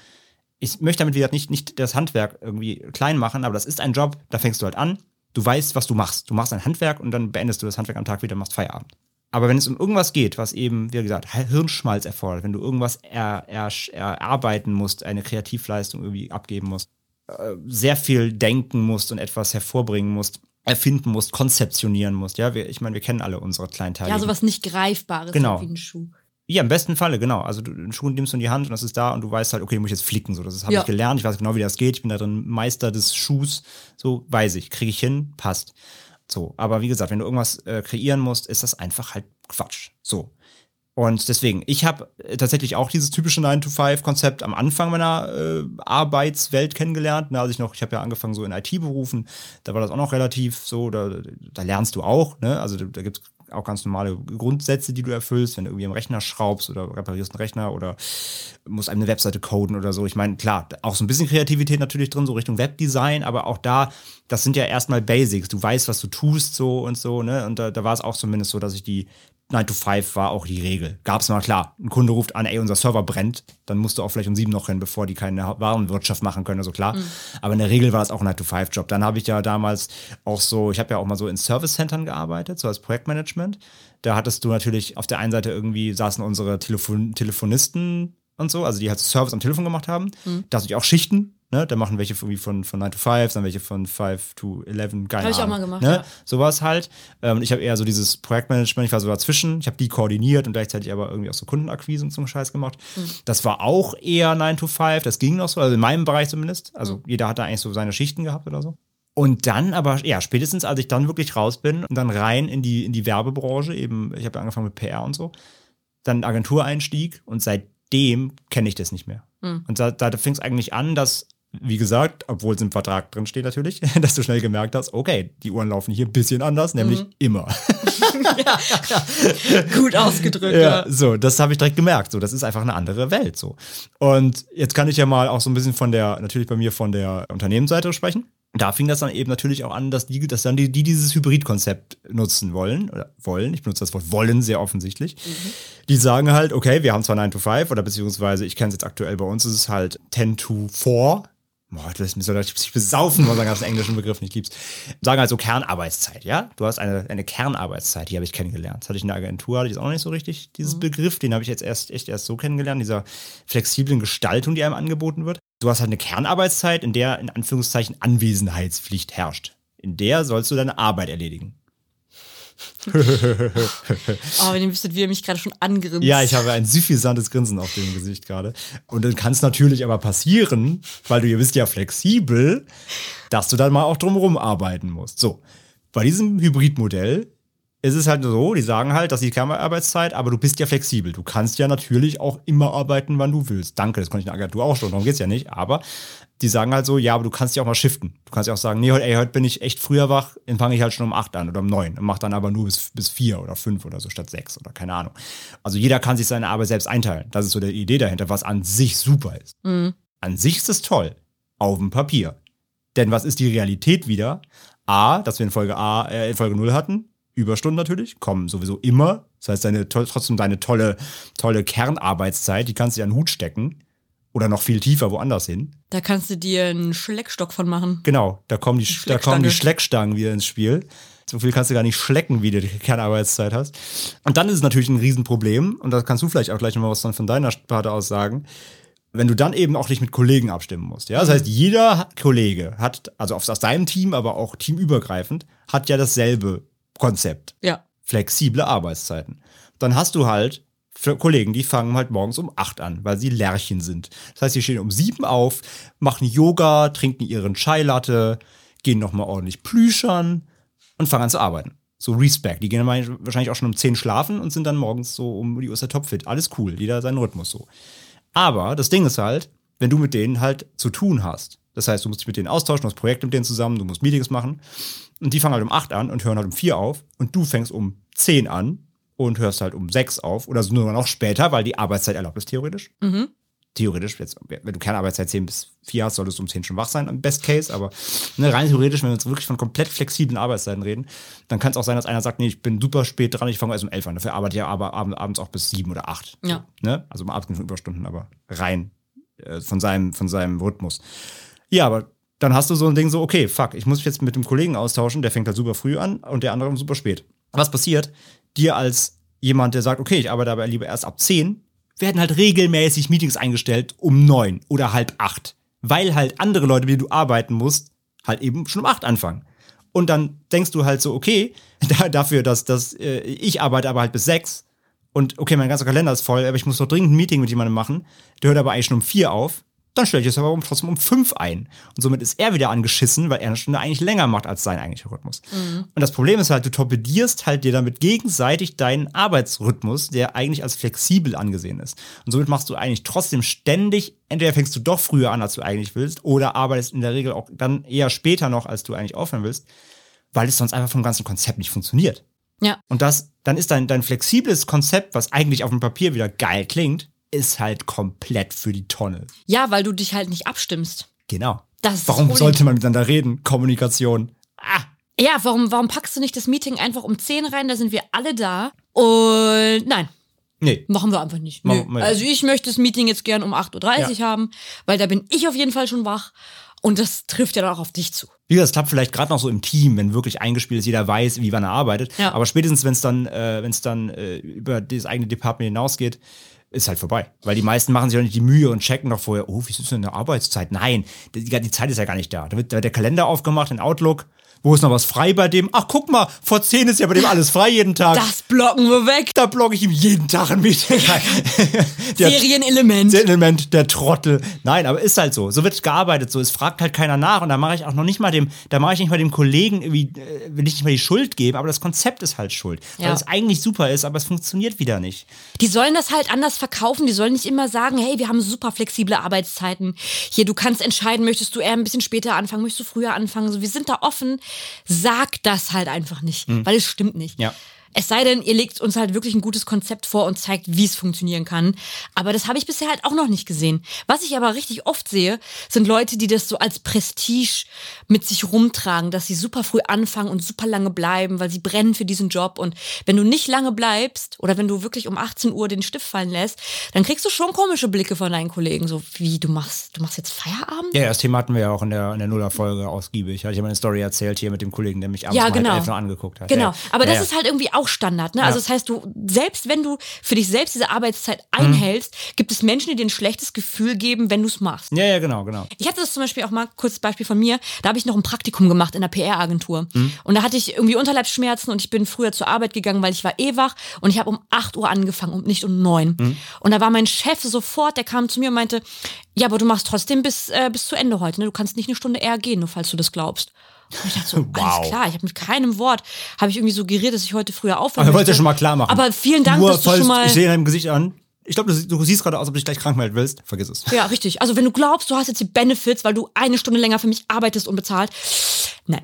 Ich möchte damit wieder nicht, nicht das Handwerk irgendwie klein machen, aber das ist ein Job, da fängst du halt an, du weißt, was du machst. Du machst ein Handwerk und dann beendest du das Handwerk am Tag wieder und machst Feierabend. Aber wenn es um irgendwas geht, was eben, wie gesagt, Hirnschmalz erfordert, wenn du irgendwas er, er, erarbeiten musst, eine Kreativleistung irgendwie abgeben musst, äh, sehr viel denken musst und etwas hervorbringen musst, erfinden musst, konzeptionieren musst. Ja, wir, ich meine, wir kennen alle unsere Kleinteile. Ja, sowas nicht Greifbares Genau. wie ein Schuh. Ja, im besten Falle, genau. Also du, den Schuh nimmst du in die Hand und das ist da und du weißt halt, okay, den muss ich jetzt flicken. So, das habe Ja. ich gelernt. Ich weiß genau, wie das geht. Ich bin da drin Meister des Schuhs. So weiß ich, kriege ich hin, passt. So, aber wie gesagt, wenn du irgendwas äh, kreieren musst, ist das einfach halt Quatsch. So. Und deswegen, ich habe äh, tatsächlich auch dieses typische 9-to-5-Konzept am Anfang meiner äh, Arbeitswelt kennengelernt. Ne, als ich noch, ich habe ja angefangen so in IT-Berufen, da war das auch noch relativ so, da, da lernst du auch, ne? Also da, da gibt's auch ganz normale Grundsätze, die du erfüllst, wenn du irgendwie am Rechner schraubst oder reparierst einen Rechner oder musst eine Webseite coden oder so. Ich meine, klar, auch so ein bisschen Kreativität natürlich drin, so Richtung Webdesign, aber auch da, das sind ja erstmal Basics. Du weißt, was du tust, so und so, ne? Und da, da war es auch zumindest so, dass ich die 9 to 5 war auch die Regel. Gab's mal klar. Ein Kunde ruft an, ey, unser Server brennt, dann musst du auch vielleicht um sieben noch hin, bevor die keine Warenwirtschaft machen können, also klar. Aber in der Regel war das auch ein 9 to 5 Job. Dann habe ich ja damals auch so, ich habe ja auch mal so in Service Centern gearbeitet, so als Projektmanagement. Da hattest du natürlich auf der einen Seite irgendwie saßen unsere Telefon Telefonisten und so, also die halt Service am Telefon gemacht haben. Da hatte ich auch Schichten. Ne, da machen welche irgendwie von, von 9 to 5, dann welche von 5 to 11, keine Hab ich auch mal gemacht, Ne? ja. Sowas halt. Ähm, ich habe eher so dieses Projektmanagement, ich war so dazwischen, ich habe die koordiniert und gleichzeitig aber irgendwie auch so Kundenakquise und so einen Scheiß gemacht. Das war auch eher 9 to 5, das ging noch so, also in meinem Bereich zumindest. Also jeder hat da eigentlich so seine Schichten gehabt oder so. Und dann aber, ja, spätestens als ich dann wirklich raus bin und dann rein in die, in die Werbebranche, eben, ich habe ja angefangen mit PR und so, dann Agentureinstieg und seitdem kenne ich das nicht mehr. Und da, da fing es eigentlich an, dass, wie gesagt, obwohl es im Vertrag drin steht natürlich, [LAUGHS] dass du schnell gemerkt hast, okay, die Uhren laufen hier ein bisschen anders, nämlich immer. [LAUGHS] Gut ausgedrückt. Ja, so, das habe ich direkt gemerkt. So, das ist einfach eine andere Welt. So. Und jetzt kann ich ja mal auch so ein bisschen von der, natürlich bei mir von der Unternehmensseite sprechen. Da fing das dann eben natürlich auch an, dass die, dass dann die, die dieses Hybridkonzept nutzen wollen, oder wollen, ich benutze das Wort wollen sehr offensichtlich. Die sagen halt, okay, wir haben zwar 9 to 5 oder beziehungsweise, ich kenne es jetzt aktuell bei uns, ist es halt 10 to 4. Boah, das mir soll sich besaufen von seinen ganzen englischen Begriffen, ich lieb's. Sagen halt so Kernarbeitszeit, ja? Du hast eine, eine Kernarbeitszeit, die habe ich kennengelernt. Das hatte ich in der Agentur, hatte ich auch nicht so richtig, dieses Begriff, den habe ich jetzt erst echt erst so kennengelernt, dieser flexiblen Gestaltung, die einem angeboten wird. Du hast halt eine Kernarbeitszeit, in der in Anführungszeichen Anwesenheitspflicht herrscht. In der sollst du deine Arbeit erledigen. [LAUGHS] Oh, wenn ihr wüsstet, wie er mich gerade schon angrinst. Ja, ich habe ein suffisantes Grinsen auf dem Gesicht gerade. Und dann kann es natürlich aber passieren, weil du ja bist ja flexibel, dass du dann mal auch drumherum arbeiten musst. So, bei diesem Hybridmodell ist es halt so, die sagen halt, das ist die Kernarbeitszeit, aber du bist ja flexibel. Du kannst ja natürlich auch immer arbeiten, wann du willst. Danke, das konnte ich in der Agentur auch schon, darum geht's ja nicht. Aber die sagen halt so, ja, aber du kannst ja auch mal shiften. Du kannst ja auch sagen, nee, heute, ey, heute bin ich echt früher wach, dann fange ich halt schon um 8 an oder um 9 und mach dann aber nur bis, bis 4 oder 5 oder so statt 6 oder keine Ahnung. Also jeder kann sich seine Arbeit selbst einteilen. Das ist so die Idee dahinter, was an sich super ist. An sich ist es toll. Auf dem Papier. Denn was ist die Realität wieder? A, dass wir in Folge A, äh, in Folge 0 hatten. Überstunden natürlich, kommen sowieso immer. Das heißt, deine, trotzdem deine tolle, tolle Kernarbeitszeit, die kannst du ja in den Hut stecken. Oder noch viel tiefer woanders hin. Da kannst du dir einen Schleckstock von machen. Genau, da kommen die, da kommen die Schleckstange. Schleckstangen wieder ins Spiel. So viel kannst du gar nicht schlecken, wie du die Kernarbeitszeit hast. Und dann ist es natürlich ein Riesenproblem, und da kannst du vielleicht auch gleich nochmal was von deiner Sparte aus sagen, wenn du dann eben auch dich mit Kollegen abstimmen musst. Ja? Das heißt, jeder Kollege hat, also aus deinem Team, aber auch teamübergreifend, hat ja dasselbe Konzept Ja. flexible Arbeitszeiten. Dann hast du halt für Kollegen, die fangen halt morgens um 8 an, weil sie Lerchen sind. Das heißt, sie stehen um 7 auf, machen Yoga, trinken ihren Chai Latte, gehen nochmal ordentlich plüschern und fangen an zu arbeiten. So Respect. Die gehen dann wahrscheinlich auch schon um 10 schlafen und sind dann morgens so um die Uhrzeit topfit. Alles cool, jeder seinen Rhythmus so. Aber das Ding ist halt, wenn du mit denen halt zu tun hast. Das heißt, du musst dich mit denen austauschen, du hast Projekte mit denen zusammen, du musst Meetings machen. Und die fangen halt um 8 an und hören halt um 4 auf. Und du fängst um 10 an und hörst halt um 6 auf. Oder so nur noch später, weil die Arbeitszeit erlaubt ist theoretisch. Theoretisch, jetzt, wenn du Kernarbeitszeit 10 bis 4 hast, solltest du um 10 schon wach sein, im Best Case. Aber ne, rein theoretisch, wenn wir jetzt wirklich von komplett flexiblen Arbeitszeiten reden, dann kann es auch sein, dass einer sagt, nee, ich bin super spät dran, ich fange erst um 11 an. Dafür arbeite ich aber abend, abends auch bis 7 oder 8. Ja. Ne? Also mal abgesehen von Überstunden, aber rein äh, von, seinem, von seinem Rhythmus. Ja, aber dann hast du so ein Ding so, okay, fuck, ich muss mich jetzt mit dem Kollegen austauschen, der fängt halt super früh an und der andere super spät. Was passiert? Dir als jemand, der sagt, okay, ich arbeite aber lieber erst ab 10, werden halt regelmäßig Meetings eingestellt um 9 oder halb 8. Weil halt andere Leute, denen du arbeiten musst, halt eben schon um 8 anfangen. Und dann denkst du halt so, okay, [LAUGHS] da, dafür, dass, dass äh, ich arbeite aber halt bis sechs und okay, mein ganzer Kalender ist voll, aber ich muss noch dringend ein Meeting mit jemandem machen, der hört aber eigentlich schon um vier auf, dann stelle ich es aber trotzdem um fünf ein. Und somit ist er wieder angeschissen, weil er eine Stunde eigentlich länger macht als sein eigentlicher Rhythmus. Und das Problem ist halt, du torpedierst halt dir damit gegenseitig deinen Arbeitsrhythmus, der eigentlich als flexibel angesehen ist. Und somit machst du eigentlich trotzdem ständig, entweder fängst du doch früher an, als du eigentlich willst, oder arbeitest in der Regel auch dann eher später noch, als du eigentlich aufhören willst, weil es sonst einfach vom ganzen Konzept nicht funktioniert. Ja. Und das, dann ist dein, dein flexibles Konzept, was eigentlich auf dem Papier wieder geil klingt, ist halt komplett für die Tonne. Ja, weil du dich halt nicht abstimmst. Genau. Das das Warum sollte man miteinander reden? Kommunikation. Ah, Ja, warum, warum packst du nicht das Meeting einfach um 10 rein? Da sind wir alle da. Und nein, nee. machen wir einfach nicht. Nö. wir- Also ich möchte das Meeting jetzt gern um 8.30 Uhr Ja. haben, weil da bin ich auf jeden Fall schon wach. Und das trifft ja dann auch auf dich zu. Wie gesagt, es klappt vielleicht gerade noch so im Team, wenn wirklich eingespielt ist, jeder weiß, wie wann er arbeitet. Ja. Aber spätestens, wenn es dann, äh, wenn es dann äh, über das eigene Department hinausgeht, ist halt vorbei. Weil die meisten machen sich auch nicht die Mühe und checken noch vorher, oh, wie ist denn eine Arbeitszeit? Nein, die, die Zeit ist ja gar nicht da. Da wird, der Kalender aufgemacht in Outlook. Wo ist noch was frei bei dem? Ach, guck mal, vor 10 ist ja bei dem alles frei jeden Tag. Das blocken wir weg. da blogge ich ihm jeden Tag ein Meeting rein. [LAUGHS] Serienelement. Element, der Trottel. Nein, aber ist halt so. So wird gearbeitet. So, es fragt halt keiner nach. Und da mache ich auch noch nicht mal dem, da mache ich nicht mal dem Kollegen irgendwie, äh, will ich nicht mal die Schuld geben, aber das Konzept ist halt schuld. Weil Ja. es eigentlich super ist, aber es funktioniert wieder nicht. Die sollen das halt anders verkaufen. Die sollen nicht immer sagen, hey, wir haben super flexible Arbeitszeiten. Hier, du kannst entscheiden, möchtest du eher ein bisschen später anfangen, möchtest du früher anfangen. So, wir sind da offen. Sag das halt einfach nicht, weil es stimmt nicht. Ja. Es sei denn, ihr legt uns halt wirklich ein gutes Konzept vor und zeigt, wie es funktionieren kann. Aber das habe ich bisher halt auch noch nicht gesehen. Was ich aber richtig oft sehe, sind Leute, die das so als Prestige mit sich rumtragen, dass sie super früh anfangen und super lange bleiben, weil sie brennen für diesen Job. Und wenn du nicht lange bleibst oder wenn du wirklich um 18 Uhr den Stift fallen lässt, dann kriegst du schon komische Blicke von deinen Kollegen. So wie, du machst, du machst jetzt Feierabend? Ja, das Thema hatten wir ja auch in der, in der Nuller-Folge ausgiebig. Hatte ich ja mal eine Story erzählt hier mit dem Kollegen, der mich abends Ja, um halb genau. elf noch angeguckt hat. Genau. Ja. Aber das ja, ist halt irgendwie auch Standard. Ne? Also Ja. das heißt, du, selbst wenn du für dich selbst diese Arbeitszeit Mhm. einhältst, gibt es Menschen, die dir ein schlechtes Gefühl geben, wenn du es machst. Ja, ja, genau, genau. Ich hatte das zum Beispiel auch mal, kurzes Beispiel von mir, da habe ich noch ein Praktikum gemacht in einer PR-Agentur. Und da hatte ich irgendwie Unterleibsschmerzen und ich bin früher zur Arbeit gegangen, weil ich war eh wach und ich habe um 8 Uhr angefangen und nicht um 9. Und da war mein Chef sofort, der kam zu mir und meinte, ja, aber du machst trotzdem bis, äh, bis zu Ende heute. Ne? Du kannst nicht eine Stunde eher gehen, nur falls du das glaubst. Und ich dachte so, [LAUGHS] Wow. alles klar, ich habe mit keinem Wort, habe ich irgendwie suggeriert, dass ich heute früher aufhören Aber wollte möchte. schon mal klar machen. Aber vielen Dank, Nur, dass du schon mal... Ich sehe in deinem Gesicht an. Ich glaube, du, du siehst gerade aus, ob du dich gleich krank melden willst. Vergiss es. Ja, richtig. Also wenn du glaubst, du hast jetzt die Benefits, weil du eine Stunde länger für mich arbeitest und bezahlt. Nein.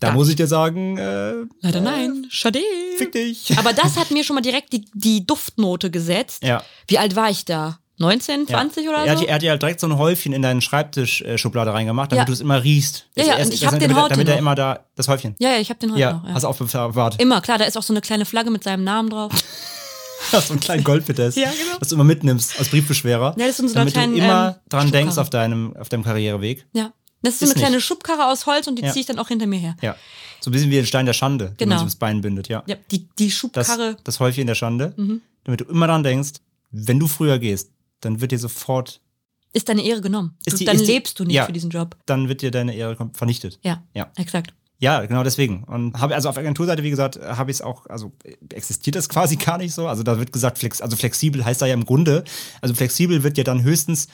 Da muss ich dir sagen, äh, Leider nein. Schade. fick dich. Aber das [LAUGHS] hat mir schon mal direkt die, die Duftnote gesetzt. Ja. Wie alt war ich da? 19, 20 oder er hat, so? er hat dir halt direkt so ein Häufchen in deinen Schreibtischschublade reingemacht, damit Ja. du es immer riechst. Ja, Das ja, und ich das- hab den damit, heute damit er immer da, das Häufchen. Ja, ja, ich habe den heute Ja, noch. Ja. hast du aufbewahrt. Immer, klar, da ist auch so eine kleine Flagge mit seinem Namen drauf. [LAUGHS] Hast so einen kleinen Goldfitest, Ja, genau. was du immer mitnimmst als Briefbeschwerer. Ja, das ist so damit kleinen, du immer ähm, dran denkst auf deinem, auf deinem Karriereweg. Ja. Das ist so Ist eine kleine nicht. Schubkarre aus Holz und die Ja. ziehe ich dann auch hinter mir her. Ja. So ein bisschen wie ein Stein der Schande, den Genau. man sich ums Bein bindet, ja. Ja, die, die Das, Schubkarre. Mhm. das Häufchen der Schande, damit du immer dran denkst, wenn du früher gehst, dann wird dir sofort, ist deine Ehre genommen. Ist Du, die- dann ist die- lebst du nicht ja. für diesen Job. dann wird dir deine Ehre vernichtet. Ja, Ja. exakt. Ja, genau deswegen. Und habe also auf Agenturseite, wie gesagt, habe ich es auch, also existiert das [LAUGHS] quasi gar nicht so. Also da wird gesagt, flex, also flexibel heißt da ja im Grunde, also flexibel wird ja dann höchstens,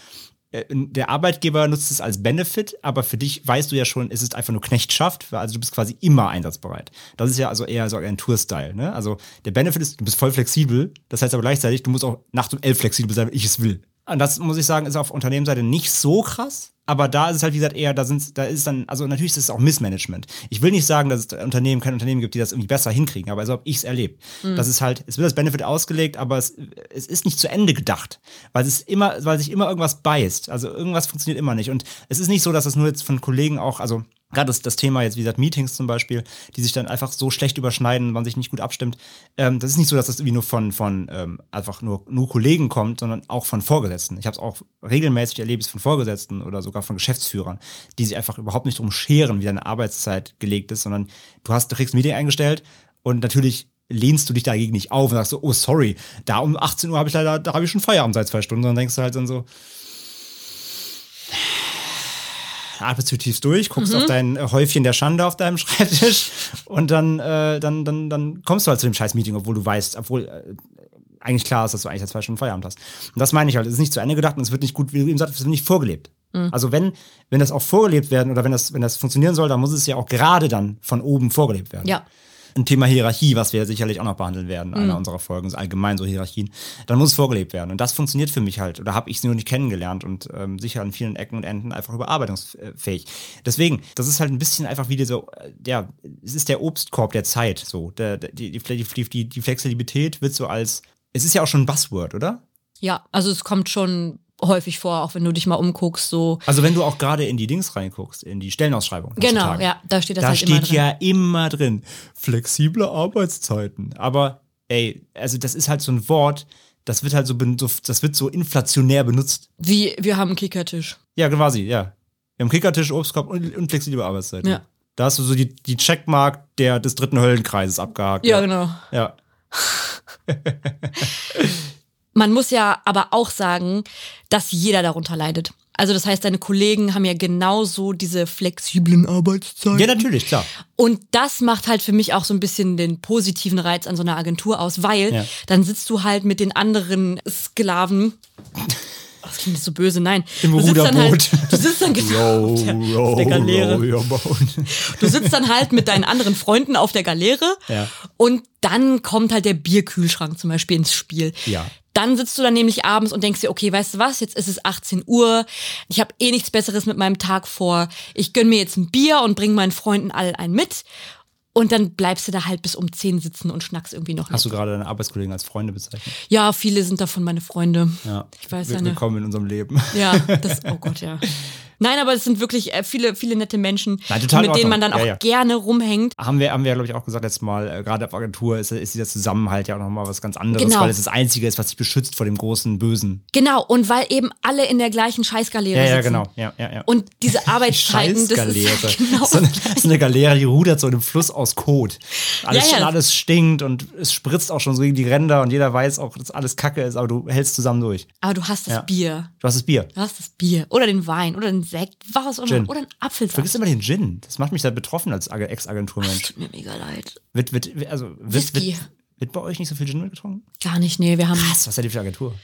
der Arbeitgeber nutzt es als Benefit, aber für dich weißt du ja schon, es ist einfach nur Knechtschaft, also du bist quasi immer einsatzbereit. Das ist ja also eher so Agentur-Style, ne? Also der Benefit ist, du bist voll flexibel, das heißt aber gleichzeitig, du musst auch nachts um elf flexibel sein, wenn ich es will. Und das muss ich sagen, ist auf Unternehmensseite nicht so krass. Aber da ist es halt, wie gesagt, eher, da sind, da ist dann, also natürlich ist es auch Missmanagement. Ich will nicht sagen, dass es Unternehmen, kein Unternehmen gibt, die das irgendwie besser hinkriegen, aber so habe ich es erlebt. Das ist halt, es wird als Benefit ausgelegt, aber es, es ist nicht zu Ende gedacht. Weil es immer, weil sich immer irgendwas beißt. Also irgendwas funktioniert immer nicht. Und es ist nicht so, dass es nur jetzt von Kollegen auch, also gerade das, das Thema jetzt, wie gesagt, Meetings zum Beispiel, die sich dann einfach so schlecht überschneiden, man sich nicht gut abstimmt. Ähm, das ist nicht so, dass das irgendwie nur von, von ähm, einfach nur, nur Kollegen kommt, sondern auch von Vorgesetzten. Ich habe es auch regelmäßig erlebt von Vorgesetzten oder sogar von Geschäftsführern, die sich einfach überhaupt nicht drum scheren, wie deine Arbeitszeit gelegt ist, sondern du hast, du kriegst ein Meeting eingestellt und natürlich lehnst du dich dagegen nicht auf und sagst so, oh sorry, da um 18 Uhr habe ich leider, da habe ich schon Feierabend seit zwei Stunden, sondern denkst du halt dann so, atmest du tief durch, Mhm. guckst auf dein äh, Häufchen der Schande auf deinem [LAUGHS] Schreibtisch und dann, äh, dann, dann, dann kommst du halt zu dem scheiß Meeting, obwohl du weißt, obwohl äh, eigentlich klar ist, dass du eigentlich zwei Stunden Feierabend hast. Und das meine ich halt, es ist nicht zu Ende gedacht und es wird nicht gut, wie du eben sagst, es wird nicht vorgelebt. Mhm. Also wenn, wenn das auch vorgelebt werden oder wenn das, wenn das funktionieren soll, dann muss es ja auch gerade dann von oben vorgelebt werden. Ja. Ein Thema Hierarchie, was wir sicherlich auch noch behandeln werden, Mhm. einer unserer Folgen, ist allgemein so Hierarchien, dann muss es vorgelebt werden. Und das funktioniert für mich halt, oder habe ich sie nur nicht kennengelernt und ähm, sicher an vielen Ecken und Enden einfach überarbeitungsfähig. Deswegen, das ist halt ein bisschen einfach wie so, äh, ja, es ist der Obstkorb der Zeit, so. Der, die, die, die, die Flexibilität wird so als, es ist ja auch schon ein Buzzword, oder? Ja, also es kommt schon häufig vor, auch wenn du dich mal umguckst, so. Also wenn du auch gerade in die Dings reinguckst, in die Stellenausschreibung. Genau, heutzutage. ja, da steht das Da halt steht immer drin. ja immer drin, flexible Arbeitszeiten. Aber ey, also das ist halt so ein Wort, das wird halt so, das wird so inflationär benutzt. Wie, wir haben einen Kickertisch. Ja, quasi, ja. Wir haben Kickertisch, Obstkorb und, und flexible Arbeitszeiten. Ja. Da hast du so die, die Checkmark der, des dritten Höllenkreises abgehakt. Ja, genau. Ja. [LAUGHS] [LAUGHS] Man muss ja aber auch sagen, dass jeder darunter leidet. Also das heißt, deine Kollegen haben ja genauso diese flexiblen Arbeitszeiten. ja, natürlich, klar. Und das macht halt für mich auch so ein bisschen den positiven Reiz an so einer Agentur aus, weil Ja. dann sitzt du halt mit den anderen Sklaven. [LAUGHS] Das klingt nicht so böse, nein. Im du sitzt dann Ruderboot. halt, du sitzt dann [LAUGHS] genau auf der, auf der Galeere. boat. Du sitzt dann halt mit deinen anderen Freunden auf der Galeere Ja. und dann kommt halt der Bierkühlschrank zum Beispiel ins Spiel. Ja. Dann sitzt du dann nämlich abends und denkst dir, okay, weißt du was, jetzt ist es 18 Uhr, ich habe eh nichts Besseres mit meinem Tag vor, ich gönn mir jetzt ein Bier und bring meinen Freunden all ein mit. Und dann bleibst du da halt bis um 10 sitzen und schnackst irgendwie noch Hast nicht. du gerade deine Arbeitskollegen als Freunde bezeichnet? Ja, viele sind davon meine Freunde. Ja. Ich weiß Will- ja nicht. Willkommen in unserem Leben. Ja, das, oh Gott, ja. [LAUGHS] Nein, aber es sind wirklich äh, viele, viele nette Menschen, Nein, mit denen man dann auch Ja, ja. gerne rumhängt. Haben wir, haben wir glaube ich, auch gesagt letztes Mal, äh, gerade auf Agentur ist, ist dieser Zusammenhalt ja auch nochmal was ganz anderes, Genau. weil es das Einzige ist, was dich beschützt vor dem großen Bösen. Genau, und weil eben alle in der gleichen Scheißgaleere Ja, sitzen. ja, genau. Ja, ja, ja. Und diese [LAUGHS] Arbeitszeiten, das ist [LAUGHS] genau so, eine, so eine Galeere, die rudert so in einem Fluss aus Kot. Alles, Ja, ja. alles stinkt und es spritzt auch schon so gegen die Ränder und jeder weiß auch, dass alles Kacke ist, aber du hältst zusammen durch. Aber du hast das Ja. Bier. Du hast das Bier. Du hast das Bier. Oder den Wein. Oder den Sekt. Was auch immer. Oder Du Apfelsaft. vergisst immer den Gin. Das macht mich da betroffen als Ag- Ex-Agenturmensch. Tut mir mega leid. Wird, wird, also, wird, Whisky. wird, wird bei euch nicht so viel Gin getrunken? Gar nicht, nee. Wir haben. Was, was seid ihr für eine Agentur?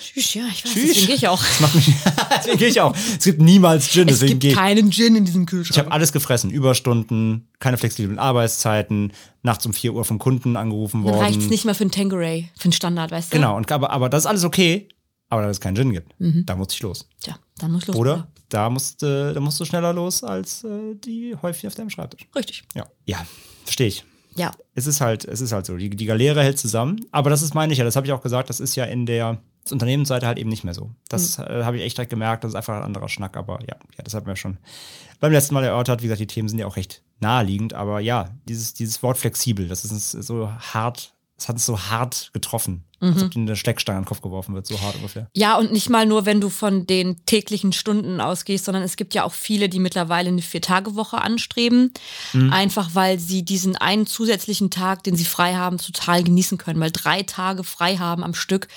Tschüss, ja, ich weiß. Tschüss. Deswegen gehe ich auch. Das macht mich, [LAUGHS] deswegen gehe ich auch. Es gibt niemals Gin, Es deswegen gibt gehe ich. keinen Gin in diesem Ich Kühlschrank. habe alles gefressen. Überstunden, keine flexiblen Arbeitszeiten, nachts um 4 Uhr vom Kunden angerufen Dann worden. reicht's nicht mal für einen Tangeray. Für einen Standard, weißt du? Genau, und, aber, aber das ist alles okay. Aber da es keinen Gin gibt, Mhm. da muss ich los. Tja, dann muss los. Oder da musst, äh, da musst du schneller los als äh, die häufig auf deinem Schreibtisch. Richtig. Ja, ja verstehe ich. Ja. Es ist halt, es ist halt so. Die, die Galeere hält zusammen. Aber das ist, meine ich ja, das habe ich auch gesagt, das ist ja in der Unternehmensseite halt eben nicht mehr so. Das Mhm. äh, habe ich echt direkt gemerkt, das ist einfach ein anderer Schnack. Aber ja, ja, das hatten wir schon beim letzten Mal erörtert. Wie gesagt, die Themen sind ja auch recht naheliegend. Aber ja, dieses, dieses Wort flexibel, das ist so hart, es hat uns so hart getroffen. Als Mhm. ob dir eine Steckstange an den Kopf geworfen wird, so hart ungefähr. Ja, und nicht mal nur, wenn du von den täglichen Stunden ausgehst, sondern es gibt ja auch viele, die mittlerweile eine Vier-Tage-Woche anstreben. Mhm. Einfach weil sie diesen einen zusätzlichen Tag, den sie frei haben, total genießen können. Weil drei Tage frei haben am Stück,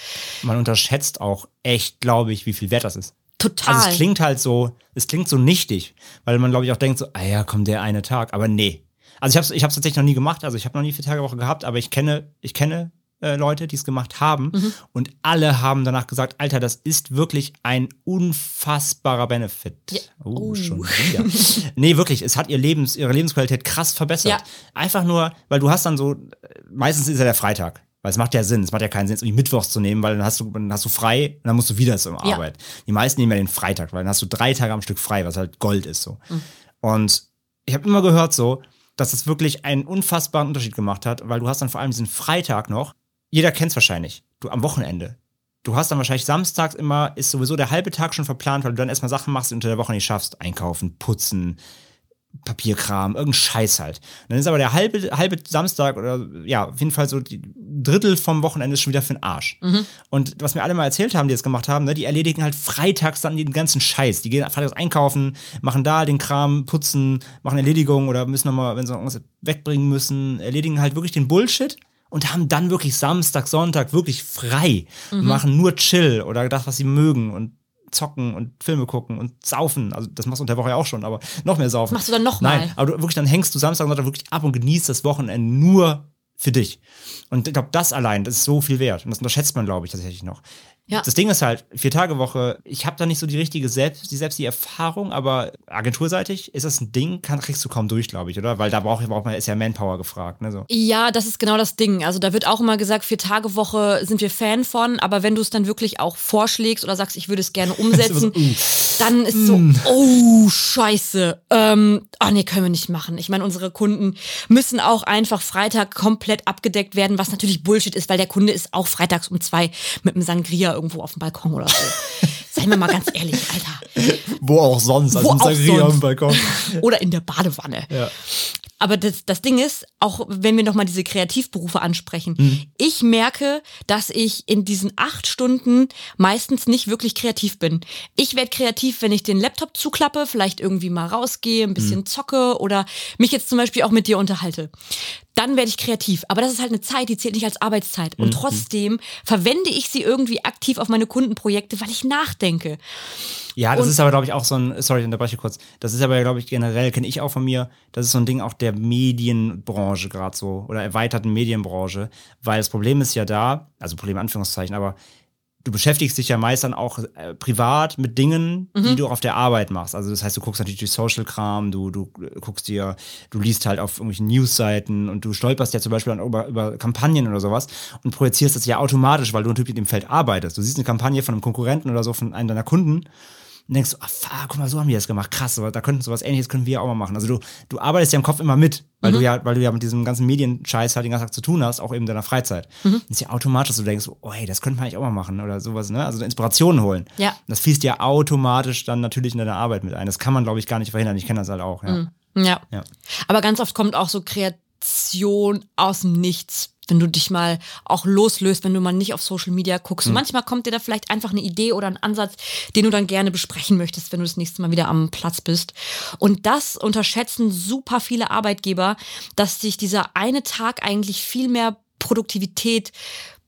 Man unterschätzt auch echt, glaube ich, wie viel wert das ist. total. Also es klingt halt so, es klingt so nichtig, weil man glaube ich auch denkt so, ah ja, komm, der eine Tag, aber nee. Also ich habe es ich hab's tatsächlich noch nie gemacht, also ich habe noch nie vier Tage Woche gehabt, aber ich kenne ich kenne äh, Leute, die es gemacht haben Mhm. und alle haben danach gesagt, Alter, das ist wirklich ein unfassbarer Benefit. Oh, schon wieder. [LAUGHS] nee, wirklich, es hat ihr Lebens ihre Lebensqualität krass verbessert. Ja. Einfach nur, weil du hast dann so meistens ist ja der Freitag. Weil es macht ja Sinn, es macht ja keinen Sinn, es irgendwie Mittwochs zu nehmen, weil dann hast du, dann hast du frei und dann musst du wieder zur Ja. Arbeit. Die meisten nehmen ja den Freitag, weil dann hast du drei Tage am Stück frei, was halt Gold ist so. Mhm. Und ich habe immer gehört so, dass es wirklich einen unfassbaren Unterschied gemacht hat, weil du hast dann vor allem diesen Freitag noch, jeder kennt's wahrscheinlich, du am Wochenende. Du hast dann wahrscheinlich samstags immer, ist sowieso der halbe Tag schon verplant, weil du dann erstmal Sachen machst, die du unter der Woche nicht schaffst. Einkaufen, putzen, Papierkram, irgendein Scheiß halt. Dann ist aber der halbe, halbe Samstag oder ja, auf jeden Fall so die Drittel vom Wochenende ist schon wieder für den Arsch. Und was mir alle mal erzählt haben, die das gemacht haben, ne, die erledigen halt freitags dann den ganzen Scheiß. Die gehen freitags einkaufen, machen da den Kram, putzen, machen Erledigungen oder müssen nochmal, wenn sie irgendwas wegbringen müssen, erledigen halt wirklich den Bullshit und haben dann wirklich Samstag, Sonntag wirklich frei und machen nur Chill oder das, was sie mögen und zocken und Filme gucken und saufen. Also das machst du unter der Woche ja auch schon, aber noch mehr saufen. Machst du dann noch mal? Nein, aber du wirklich dann hängst du Samstag und Sonntag wirklich ab und genießt das Wochenende nur für dich. Und ich glaube, das allein, das ist so viel wert. Und das unterschätzt man, glaube ich, tatsächlich noch. Ja. Das Ding ist halt, vier Tage Woche, ich habe da nicht so die richtige selbst, die selbst die Erfahrung, aber agenturseitig ist das ein Ding, kann, kriegst du kaum durch, glaube ich, oder? Weil da braucht braucht man, ist ja Manpower gefragt, ne? So. Ja, das ist genau das Ding. Also da wird auch immer gesagt, vier Tage Woche sind wir Fan von, aber wenn du es dann wirklich auch vorschlägst oder sagst, ich würde es gerne [LAUGHS] umsetzen, dann ist so, oh scheiße, ähm, oh nee, können wir nicht machen. Ich meine, unsere Kunden müssen auch einfach Freitag komplett abgedeckt werden, was natürlich Bullshit ist, weil der Kunde ist auch freitags um zwei mit einem Sangria irgendwo auf dem Balkon oder so. [LAUGHS] Seien wir mal ganz ehrlich, Alter. Wo auch sonst, Wo auch sonst. am Balkon. [LAUGHS] Oder in der Badewanne. Ja. Aber das, das Ding ist, auch wenn wir nochmal diese Kreativberufe ansprechen, ich merke, dass ich in diesen acht Stunden meistens nicht wirklich kreativ bin. Ich werde kreativ, wenn ich den Laptop zuklappe, vielleicht irgendwie mal rausgehe, ein bisschen zocke oder mich jetzt zum Beispiel auch mit dir unterhalte. Dann werde ich kreativ. Aber das ist halt eine Zeit, die zählt nicht als Arbeitszeit. Und trotzdem verwende ich sie irgendwie aktiv auf meine Kundenprojekte, weil ich nachdenke. Ja, das Und- ist aber, glaube ich, auch so ein, sorry, ich unterbreche kurz. Das ist aber, glaube ich, generell, kenne ich auch von mir, das ist so ein Ding auch der Medienbranche gerade so oder erweiterten Medienbranche, weil das Problem ist ja da, also Problem in Anführungszeichen, aber du beschäftigst dich ja meist dann auch äh, privat mit Dingen, die du auch auf der Arbeit machst. Also das heißt, du guckst natürlich Social-Kram, du, du äh, guckst dir, du liest halt auf irgendwelchen Newsseiten und du stolperst ja zum Beispiel dann über, über Kampagnen oder sowas und projizierst das ja automatisch, weil du natürlich in dem Feld arbeitest. Du siehst eine Kampagne von einem Konkurrenten oder so, von einem deiner Kunden und denkst du, ah, fuck, guck mal, so haben die das gemacht, krass, da könnten sowas ähnliches können wir auch mal machen. Also du, du arbeitest ja im Kopf immer mit, weil du ja, weil du ja mit diesem ganzen Medienscheiß halt den ganzen Tag zu tun hast, auch eben in deiner Freizeit. Das ist ja automatisch, dass du denkst, oh hey, das könnte man eigentlich auch mal machen oder sowas, ne? Also Inspirationen holen. Ja. Das fließt ja automatisch dann natürlich in deine Arbeit mit ein. Das kann man, glaube ich, gar nicht verhindern. Ich kenne das halt auch, ja. Ja. Ja. Aber ganz oft kommt auch so Kreation aus dem Nichts, wenn du dich mal auch loslöst, wenn du mal nicht auf Social Media guckst. Und manchmal kommt dir da vielleicht einfach eine Idee oder ein Ansatz, den du dann gerne besprechen möchtest, wenn du das nächste Mal wieder am Platz bist. Und das unterschätzen super viele Arbeitgeber, dass sich dieser eine Tag eigentlich viel mehr Produktivität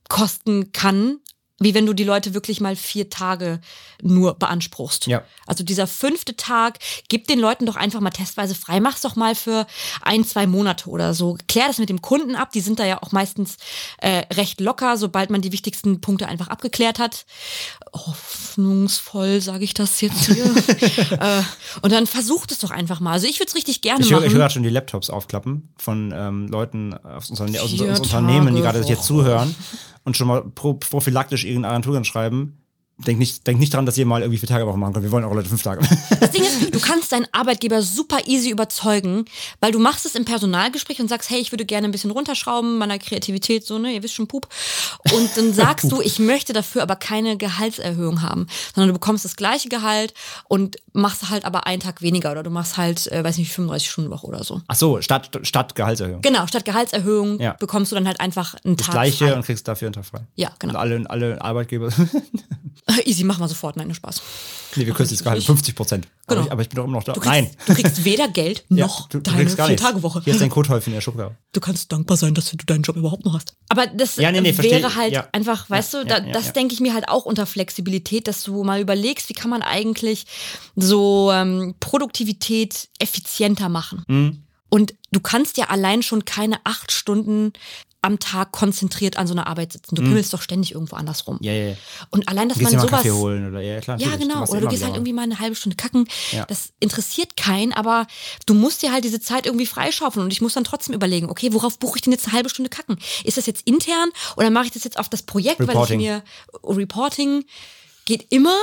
kosten kann, wie wenn du die Leute wirklich mal vier Tage nur beanspruchst. Ja. Also dieser fünfte Tag, gib den Leuten doch einfach mal testweise frei. Mach's doch mal für ein, zwei Monate oder so. Klär das mit dem Kunden ab. Die sind da ja auch meistens äh, recht locker, sobald man die wichtigsten Punkte einfach abgeklärt hat. Hoffnungsvoll sage ich das jetzt hier. [LAUGHS] äh, und dann versucht es doch einfach mal. Also ich würde es richtig gerne Ich höre machen. ich höre gerade schon die Laptops aufklappen von ähm, Leuten aus, unseren, aus unseren Unternehmen, die gerade jetzt zuhören und schon mal pro, prophylaktisch ihren Agenturen schreiben. Denk nicht, denk nicht dran, dass ihr mal irgendwie vier Tage Woche machen könnt. Wir wollen auch Leute fünf Tage. Das Ding ist, du kannst deinen Arbeitgeber super easy überzeugen, weil du machst es im Personalgespräch und sagst, hey, ich würde gerne ein bisschen runterschrauben meiner Kreativität, so, ne, ihr wisst schon, Pup. Und dann [LAUGHS] sagst du, ich möchte dafür aber keine Gehaltserhöhung haben, sondern du bekommst das gleiche Gehalt und machst halt aber einen Tag weniger oder du machst halt, äh, weiß nicht, 35 Stunden Woche oder so. Ach so, statt, statt Gehaltserhöhung. Genau, statt Gehaltserhöhung Ja. bekommst du dann halt einfach einen Das Tag gleiche frei. und kriegst dafür einen Tag frei. Ja, genau. Und alle, alle Arbeitgeber. [LAUGHS] Easy, mach mal sofort, nein, nur Spaß. nee, wir kürzen das Gehalt um 50 Prozent. Genau. Aber, ich, aber ich bin doch immer noch da. Du kriegst, Nein. du kriegst weder Geld [LAUGHS] Ja, noch du, du deine. Vier-Tage-Woche. Hier ist dein Kothäufchen in der Schublade. du kannst dankbar sein, dass du deinen Job überhaupt noch hast. Aber das Ja, nee, nee, versteh- wäre halt ja. einfach, weißt Ja, du, da, ja, ja, das ja. denke ich mir halt auch unter Flexibilität, dass du mal überlegst, wie kann man eigentlich so ähm, Produktivität effizienter machen. Mhm. Und du kannst ja allein schon keine acht Stunden am Tag konzentriert an so einer Arbeit sitzen. Du pimmelst doch ständig irgendwo anders rum. Mhm. Ja, ja, ja. Und allein, dass Gehst man sowas Kaffee holen oder ja, klar. ja, genau. machst Oder du gehst halt irgendwie mal eine halbe Stunde kacken. Ja. Das interessiert keinen, aber du musst dir halt diese Zeit irgendwie freischaufeln und ich muss dann trotzdem überlegen, okay, worauf buche ich denn jetzt eine halbe Stunde kacken? Ist das jetzt intern oder mache ich das jetzt auf das Projekt, Reporting. weil ich mir Reporting geht immer.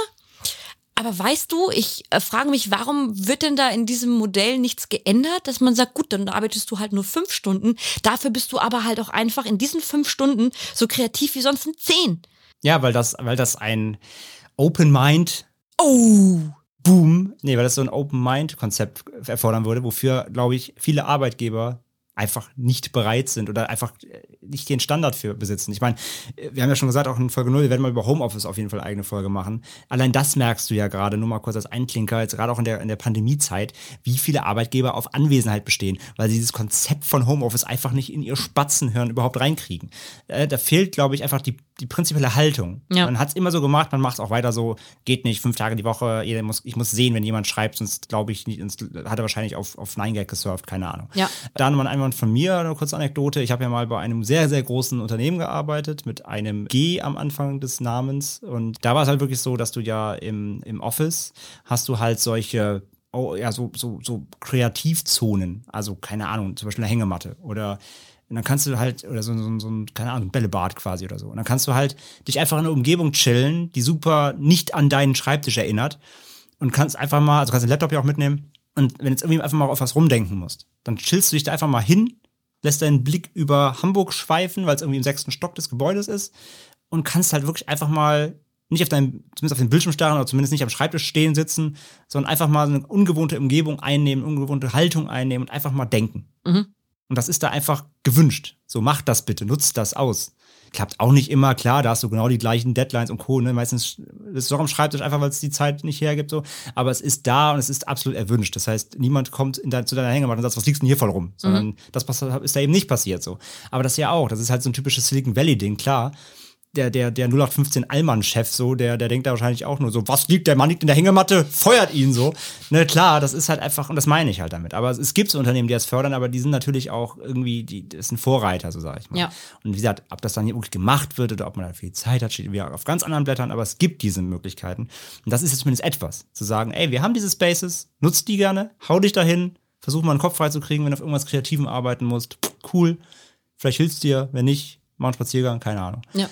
Aber weißt du, ich äh, frage mich, warum wird denn da in diesem Modell nichts geändert, dass man sagt, gut, dann arbeitest du halt nur fünf Stunden, dafür bist du aber halt auch einfach in diesen fünf Stunden so kreativ wie sonst in zehn. Ja, weil das, weil das ein Open Mind Oh, Boom, nee, weil das so ein Open Mind Konzept erfordern würde, wofür, glaube ich, viele Arbeitgeber einfach nicht bereit sind oder einfach äh, nicht den Standard für besitzen. Ich meine, äh, wir haben ja schon gesagt, auch in Folge 0, wir werden mal über Homeoffice auf jeden Fall eine eigene Folge machen. Allein das merkst du ja gerade, nur mal kurz als Einklinker, jetzt gerade auch in der, in der Pandemiezeit, wie viele Arbeitgeber auf Anwesenheit bestehen, weil sie dieses Konzept von Homeoffice einfach nicht in ihr Spatzenhirn überhaupt reinkriegen. Äh, da fehlt, glaube ich, einfach die die prinzipielle Haltung. Ja. Man hat es immer so gemacht, man macht es auch weiter so, geht nicht, fünf Tage die Woche, muss, ich muss sehen, wenn jemand schreibt, sonst glaube ich nicht, sonst hat er wahrscheinlich auf, auf 9gag gesurft, keine Ahnung. Ja. Dann mal einmal von mir eine kurze Anekdote. Ich habe ja mal bei einem sehr, sehr großen Unternehmen gearbeitet, mit einem G am Anfang des Namens. Und da war es halt wirklich so, dass du ja im, im Office hast du halt solche oh, ja, so, so, so Kreativzonen. Also, keine Ahnung, zum Beispiel eine Hängematte oder und dann kannst du halt, oder so, so, so ein, keine Ahnung, Bällebad quasi oder so. Und dann kannst du halt dich einfach in einer Umgebung chillen, die super nicht an deinen Schreibtisch erinnert. Und kannst einfach mal, also kannst den Laptop ja auch mitnehmen. Und wenn jetzt irgendwie einfach mal auf was rumdenken musst, dann chillst du dich da einfach mal hin, lässt deinen Blick über Hamburg schweifen, weil es irgendwie im sechsten Stock des Gebäudes ist. Und kannst halt wirklich einfach mal nicht auf deinem, zumindest auf den Bildschirm starren oder zumindest nicht am Schreibtisch stehen sitzen, sondern einfach mal eine ungewohnte Umgebung einnehmen, ungewohnte Haltung einnehmen und einfach mal denken. Mhm. Und das ist da einfach gewünscht. So, mach das bitte, nutzt das aus. Klappt auch nicht immer, klar, da hast du genau die gleichen Deadlines und Co. Ne? Meistens ist es doch am Schreibtisch einfach, weil es die Zeit nicht hergibt. So. Aber es ist da und es ist absolut erwünscht. Das heißt, niemand kommt in dein, zu deiner Hängematte und sagt, was liegst denn hier voll rum? Sondern Mhm. das ist da eben nicht passiert so. Aber das ja auch, das ist halt so ein typisches Silicon Valley-Ding, klar der, der, der 0815 Allmann-Chef so, der, der denkt da wahrscheinlich auch nur so, was liegt, der Mann liegt in der Hängematte, feuert ihn so. Ne, klar, das ist halt einfach, und das meine ich halt damit. Aber es, es gibt so Unternehmen, die das fördern, aber die sind natürlich auch irgendwie, die, das sind Vorreiter, so sage ich mal. Ja. Und wie gesagt, ob das dann hier wirklich gemacht wird oder ob man da viel Zeit hat, steht wieder auf ganz anderen Blättern, aber es gibt diese Möglichkeiten. Und das ist jetzt zumindest etwas, zu sagen, ey, wir haben diese Spaces, nutzt die gerne, hau dich dahin, versuch mal einen Kopf frei zu kriegen, wenn du auf irgendwas Kreativem arbeiten musst. Cool. Vielleicht hilft's dir, wenn nicht, mach einen Spaziergang, keine Ahnung. Ja.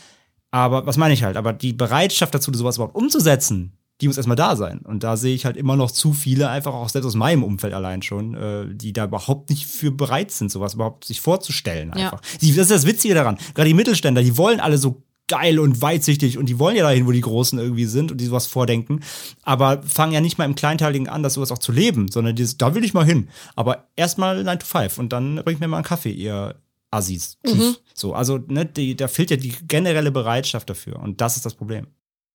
Aber was meine ich halt? Aber die Bereitschaft dazu, sowas überhaupt umzusetzen, die muss erstmal da sein. Und da sehe ich halt immer noch zu viele, einfach auch selbst aus meinem Umfeld allein schon, äh, die da überhaupt nicht für bereit sind, sowas überhaupt sich vorzustellen Ja. einfach. Die, das ist das Witzige daran. Gerade die Mittelständler, die wollen alle so geil und weitsichtig und die wollen ja dahin, wo die Großen irgendwie sind und die sowas vordenken, aber fangen ja nicht mal im Kleinteiligen an, das sowas auch zu leben, sondern dieses, da will ich mal hin. Aber erstmal 9 to 5 und dann bringt mir mal einen Kaffee, ihr Assis. Tschüss. So, also ne, die, da fehlt ja die generelle Bereitschaft dafür und das ist das Problem.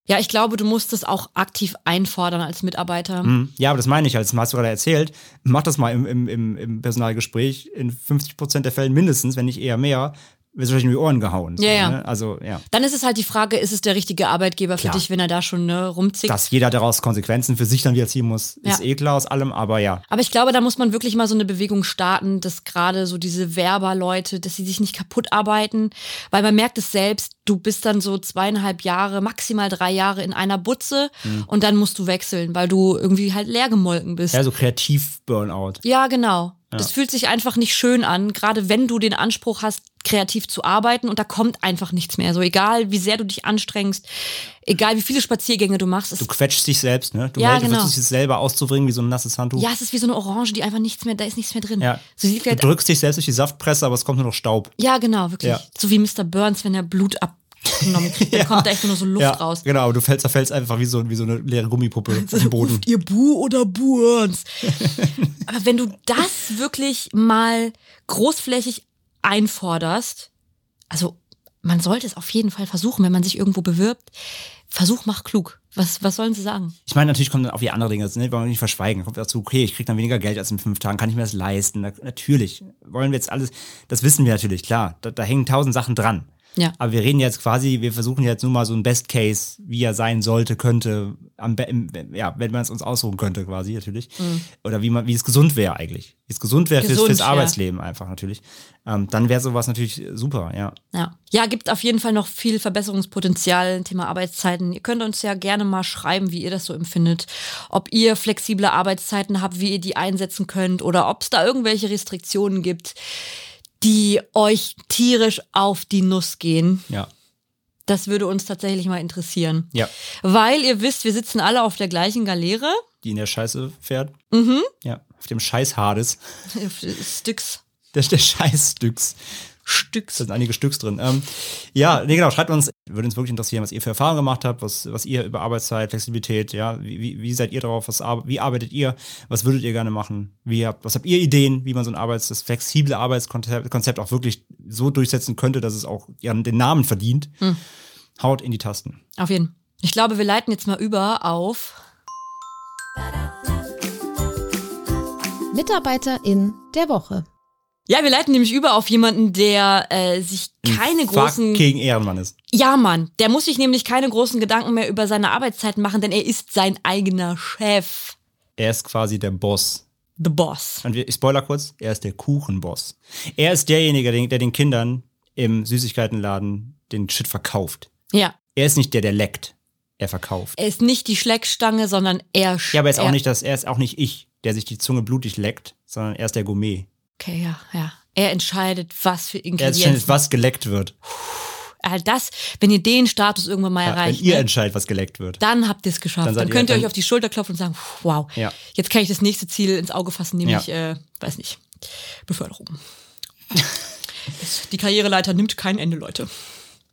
Ja, ich glaube, du musst es auch aktiv einfordern als Mitarbeiter. Mhm. Ja, aber das meine ich halt, das hast du gerade erzählt. Mach das mal im, im, im, im Personalgespräch. In 50 Prozent der Fällen mindestens, wenn nicht eher mehr, wirst du wahrscheinlich in die Ohren gehauen. So, Ja, ja. Ne? Also, ja. Dann ist es halt die Frage, ist es der richtige Arbeitgeber Klar. für dich, wenn er da schon ne, rumzickt? Dass jeder daraus Konsequenzen für sich dann wieder ziehen muss, ist Ja. eh klar aus allem, aber ja. Aber ich glaube, da muss man wirklich mal so eine Bewegung starten, dass gerade so diese Werberleute, dass sie sich nicht kaputt arbeiten, weil man merkt es selbst, du bist dann so zweieinhalb Jahre, maximal drei Jahre in einer Butze und dann musst du wechseln, weil du irgendwie halt leer gemolken bist. Ja, so Kreativ-Burnout. Ja, genau. Das fühlt sich einfach nicht schön an, gerade wenn du den Anspruch hast, kreativ zu arbeiten und da kommt einfach nichts mehr. So egal, wie sehr du dich anstrengst, egal wie viele Spaziergänge du machst. Du quetschst dich selbst, ne? Du Ja, hältst- genau. versuchst es selber auszubringen, wie so ein nasses Handtuch. ja, es ist wie so eine Orange, die einfach nichts mehr, da ist nichts mehr drin. Ja. So Du halt, drückst dich selbst durch die Saftpresse, aber es kommt nur noch Staub. ja, genau, wirklich. Ja. So wie Mr. Burns, wenn er Blut abgenommen kriegt, [LAUGHS] dann kommt da echt nur so Luft ja, raus. genau, aber du fällst, da fällst einfach wie so, wie so eine leere Gummipuppe [LAUGHS] auf den Boden. Ruft ihr Bu oder Burns? [LAUGHS] Aber wenn du das wirklich mal großflächig einforderst, also man sollte es auf jeden Fall versuchen, wenn man sich irgendwo bewirbt. Versuch, mach klug. Was, was sollen sie sagen? Ich meine, natürlich kommen dann auch wieder andere Dinge, das ne, wollen wir nicht verschweigen. Kommt dazu, okay, ich kriege dann weniger Geld als in fünf Tagen, kann ich mir das leisten? Na, natürlich. Wollen wir jetzt alles, das wissen wir natürlich, klar. Da, da hängen tausend Sachen dran. Ja. Aber wir reden jetzt quasi, wir versuchen jetzt nur mal so ein Best Case, wie er sein sollte, könnte, am, im, ja, wenn man es uns aussuchen könnte, quasi natürlich. Oder wie man, wie es gesund wäre eigentlich. Wie es gesund wäre fürs, Mhm. Fürs ja. Arbeitsleben einfach natürlich. Ähm, dann wäre sowas natürlich super, ja. Ja. ja, gibt auf jeden Fall noch viel Verbesserungspotenzial. Thema Arbeitszeiten. Ihr könnt uns ja gerne mal schreiben, wie ihr das so empfindet. Ob ihr flexible Arbeitszeiten habt, wie ihr die einsetzen könnt oder ob es da irgendwelche Restriktionen gibt, die euch tierisch auf die Nuss gehen. Ja. Das würde uns tatsächlich mal interessieren. Ja. Weil ihr wisst, wir sitzen alle auf der gleichen Galeere. Die in der Scheiße fährt. Mhm. Ja. Auf dem Scheiß Hades. [LAUGHS] Stücks. Der, der Scheißstücks. Stücks. Da sind einige Stücks drin. Ähm, ja, nee, genau, schreibt uns, würde uns wirklich interessieren, was ihr für Erfahrungen gemacht habt, was, was ihr über Arbeitszeit, Flexibilität, ja, wie, wie, seid ihr drauf, was, wie arbeitet ihr, was würdet ihr gerne machen, wie habt, was habt ihr Ideen, wie man so ein Arbeits-, das flexible Arbeitskonzept Konzept auch wirklich so durchsetzen könnte, dass es auch ja, den Namen verdient. Haut in die Tasten. Auf jeden. Ich glaube, wir leiten jetzt mal über auf. Mitarbeiterin der Woche. Ja, wir leiten nämlich über auf jemanden, der äh, sich keine großen. Fucking Ehrenmann ist. Ja, Mann, der muss sich nämlich keine großen Gedanken mehr über seine Arbeitszeiten machen, denn er ist sein eigener Chef. Er ist quasi der Boss. The Boss. Und wir- ich spoiler kurz, er ist der Kuchenboss. Er ist derjenige, der, den Kindern im Süßigkeitenladen den Shit verkauft. Ja. Er ist nicht der, der leckt. Er verkauft. Er ist nicht die Schleckstange, sondern er. Ja, aber er ist auch nicht das, er ist auch nicht ich, der sich die Zunge blutig leckt, sondern er ist der Gourmet. Okay, ja, ja. Er entscheidet, was für Er Ingredienzen. entscheidet, was geleckt wird. Äh, das, wenn ihr den Status irgendwann mal Ja, wenn erreicht, ihr ne, entscheidet, was geleckt wird. dann habt ihr es geschafft. Dann Dann, könnt ihr dann- euch auf die Schulter klopfen und sagen, wow, Ja. jetzt kann ich das nächste Ziel ins Auge fassen, nämlich, Ja. äh, weiß nicht, Beförderung. Die Karriereleiter nimmt kein Ende, Leute.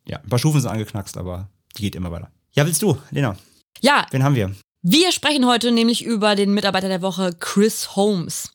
Ja, ein paar Stufen sind angeknackst, aber die geht immer weiter. Ja, willst du, Lena? Ja, Wen haben wir? Wir sprechen heute nämlich über den Mitarbeiter der Woche, Chris Holmes.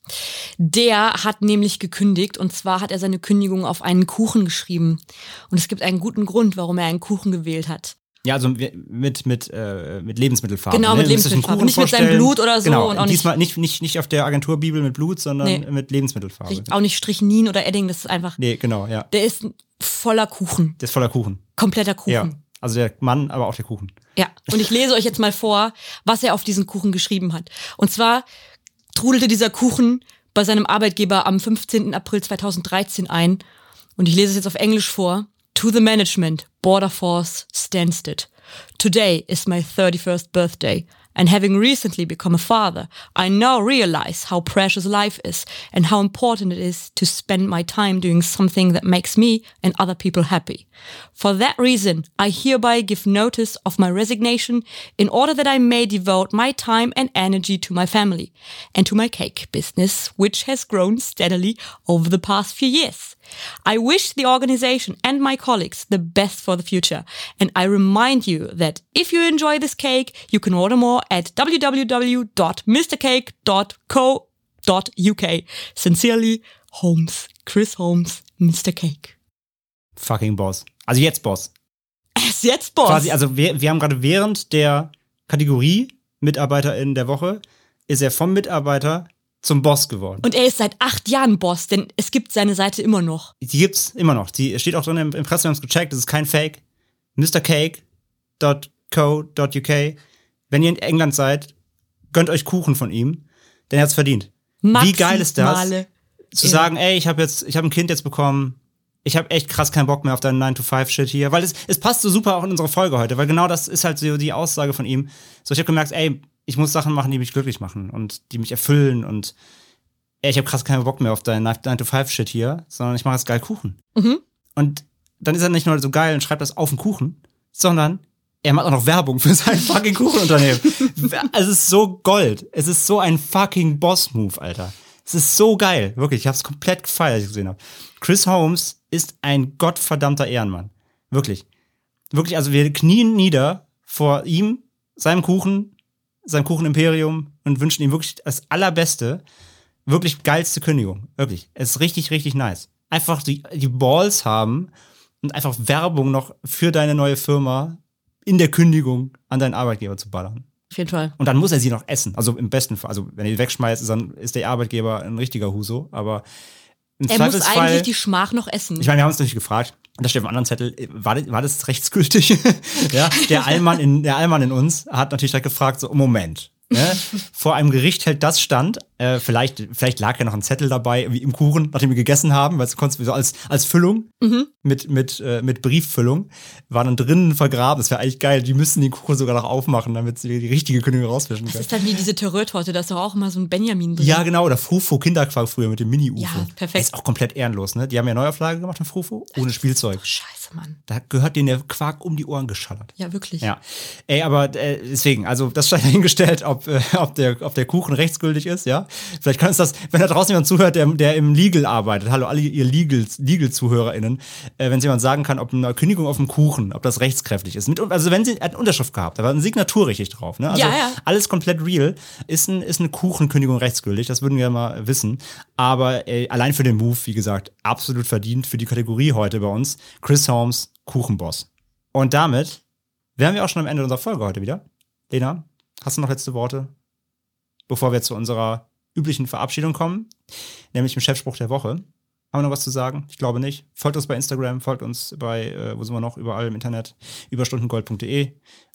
Der hat nämlich gekündigt und zwar hat er seine Kündigung auf einen Kuchen geschrieben. Und es gibt einen guten Grund, warum er einen Kuchen gewählt hat. Ja, also mit, mit, äh, mit Lebensmittelfarben. Genau, mit einen Lebensmittelfarben. Kuchen Nicht mit seinem. Blut oder so Genau, und auch nicht- diesmal nicht, nicht, nicht auf der Agenturbibel mit Blut, sondern Nee. mit Lebensmittelfarbe. Auch nicht Strichnin oder Edding, das ist einfach, Nee, genau, ja. der ist voller Kuchen. Der ist voller Kuchen. Kompletter Kuchen. Ja. Also der Mann, aber auch der Kuchen. Ja, und ich lese euch jetzt mal vor, was er auf diesen Kuchen geschrieben hat. Und zwar trudelte dieser Kuchen bei seinem Arbeitgeber am 15. April 2013 ein. Und ich lese es jetzt auf Englisch vor. To the management, Border Force Stansted. Today is my 31st birthday. And having recently become a father, I now realize how precious life is and how important it is to spend my time doing something that makes me and other people happy. For that reason, I hereby give notice of my resignation in order that I may devote my time and energy to my family and to my cake business, which has grown steadily over the past few years. I wish the organization and my colleagues the best for the future, and I remind you that if you enjoy this cake, you can order more at www.mrcake.co.uk. Sincerely, Holmes, Chris Holmes, Mr. Cake. Fucking Boss. Also jetzt Boss. Er ist jetzt Boss. Quasi, also wir, wir haben gerade während der Kategorie MitarbeiterInnen der Woche ist er vom Mitarbeiter zum Boss geworden. und er ist seit acht Jahren Boss, denn es gibt seine Seite immer noch. Die gibt's immer noch. Die steht auch drin im Impressum, wir haben es gecheckt, das ist kein Fake. MrCake.co.uk. Wenn ihr in England seid, gönnt euch Kuchen von ihm, denn er hat's verdient. Wie geil ist das? Maximale- Zu sagen, ey, ich habe jetzt, ich habe ein Kind jetzt bekommen, ich habe echt krass keinen Bock mehr auf deinen 9-to-5-Shit hier, weil es, es passt so super auch in unsere Folge heute, weil genau das ist halt so die Aussage von ihm. So, ich habe gemerkt, ey, ich muss Sachen machen, die mich glücklich machen und die mich erfüllen und ey, ich habe krass keinen Bock mehr auf deinen 9-to-5-Shit hier, sondern ich mache jetzt geil Kuchen. Und dann ist er nicht nur so geil und schreibt das auf den Kuchen, sondern er macht auch noch Werbung für sein [LAUGHS] fucking Kuchenunternehmen. es ist so Gold. Es ist so ein fucking Boss-Move, Alter. Es ist so geil. Wirklich, ich habe es komplett gefeiert, als ich gesehen habe. Chris Holmes ist ein gottverdammter Ehrenmann. Wirklich. Wirklich, also wir knien nieder vor ihm, seinem Kuchen, seinem Kuchenimperium und wünschen ihm wirklich das Allerbeste. Wirklich geilste Kündigung. Wirklich. Es ist richtig, richtig nice. Einfach die, die Balls haben und einfach Werbung noch für deine neue Firma in der Kündigung an deinen Arbeitgeber zu ballern. Auf jeden Fall. Und dann muss er sie noch essen. Also im besten Fall. Also wenn er die wegschmeißt, ist, dann ist der Arbeitgeber ein richtiger Huso. Aber im Er muss eigentlich die Schmach noch essen. Ich meine, wir haben uns natürlich gefragt, da steht auf einem anderen Zettel, äh, war das, war das rechtsgültig? [LAUGHS] ja, der Allmann in, der Allmann in uns hat natürlich direkt gefragt, so, Moment. Ne? Vor einem Gericht hält das stand. Äh, vielleicht, vielleicht lag ja noch ein Zettel dabei, wie im Kuchen, nachdem wir gegessen haben, weil es konntest so als, als Füllung mit, mit, äh, mit Brieffüllung, war dann drinnen vergraben. Das wäre eigentlich geil. Die müssten den Kuchen sogar noch aufmachen, damit sie die richtige Kündigung rausfischen das können. ist dann wie diese Terreur-Torte, da ist doch auch immer so ein Benjamin drin. Ja, genau, oder Frufo Kinderquark früher mit dem Mini-UFO. Ja, perfekt. Ist auch komplett ehrenlos, ne? Die haben ja Neuauflage gemacht von Frufo, ohne Spielzeug. Scheiße, Mann. Da gehört denen der Quark um die Ohren geschallert. Ja, wirklich. Ja. Ey, aber äh, deswegen, also das sei [LAUGHS] dahingestellt, ob, äh, ob, der, ob der Kuchen rechtsgültig ist, ja. Vielleicht kann uns das, wenn da draußen jemand zuhört, der, der im Legal arbeitet, hallo, alle ihr Legal- Legal-ZuhörerInnen, äh, wenn jemand sagen kann, ob eine Kündigung auf dem Kuchen, ob das rechtskräftig ist. Mit, also wenn sie hat eine Unterschrift gehabt, da war eine Signatur richtig drauf, ne? Also Ja, ja. alles komplett real. Ist, ein, ist eine Kuchenkündigung rechtsgültig, das würden wir mal wissen. Aber äh, allein für den Move, wie gesagt, absolut verdient für die Kategorie heute bei uns. Chris Holmes, Kuchenboss. Und damit wären wir auch schon am Ende unserer Folge heute wieder. Lena, hast du noch letzte Worte? Bevor wir zu unserer üblichen Verabschiedung kommen, nämlich dem Chefspruch der Woche. Haben wir noch was zu sagen? Ich glaube nicht. Folgt uns bei Instagram, folgt uns bei, äh, wo sind wir noch? Überall im Internet. Überstundengold.de.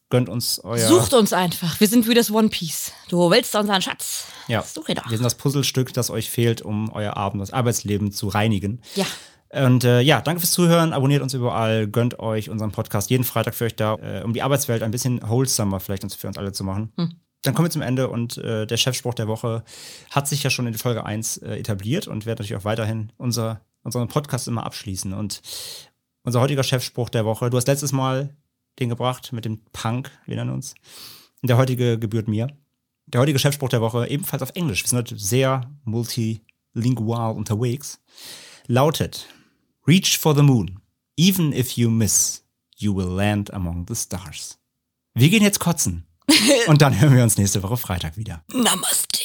Gönnt uns euer. Sucht uns einfach. Wir sind wie das One Piece. Du willst unseren Schatz. Ja. Such ihn doch. Wir sind das Puzzlestück, das euch fehlt, um euer Abend, das Arbeitsleben zu reinigen. Ja. Und äh, ja, danke fürs Zuhören. Abonniert uns überall. Gönnt euch unseren Podcast jeden Freitag für euch da, äh, um die Arbeitswelt ein bisschen wholesomer vielleicht uns für uns alle zu machen. Dann kommen wir zum Ende und äh, der Chefspruch der Woche hat sich ja schon in Folge 1 äh, etabliert und wird natürlich auch weiterhin unser, unseren Podcast immer abschließen. Und unser heutiger Chefspruch der Woche, du hast letztes Mal den gebracht mit dem Punk, wir nennen uns. Der heutige gebührt mir. Der heutige Chefspruch der Woche, ebenfalls auf Englisch. Wir sind heute sehr multilingual unterwegs. Lautet: Reach for the moon. Even if you miss, you will land among the stars. Wir gehen jetzt kotzen. Und dann hören wir uns nächste Woche Freitag wieder. Namaste.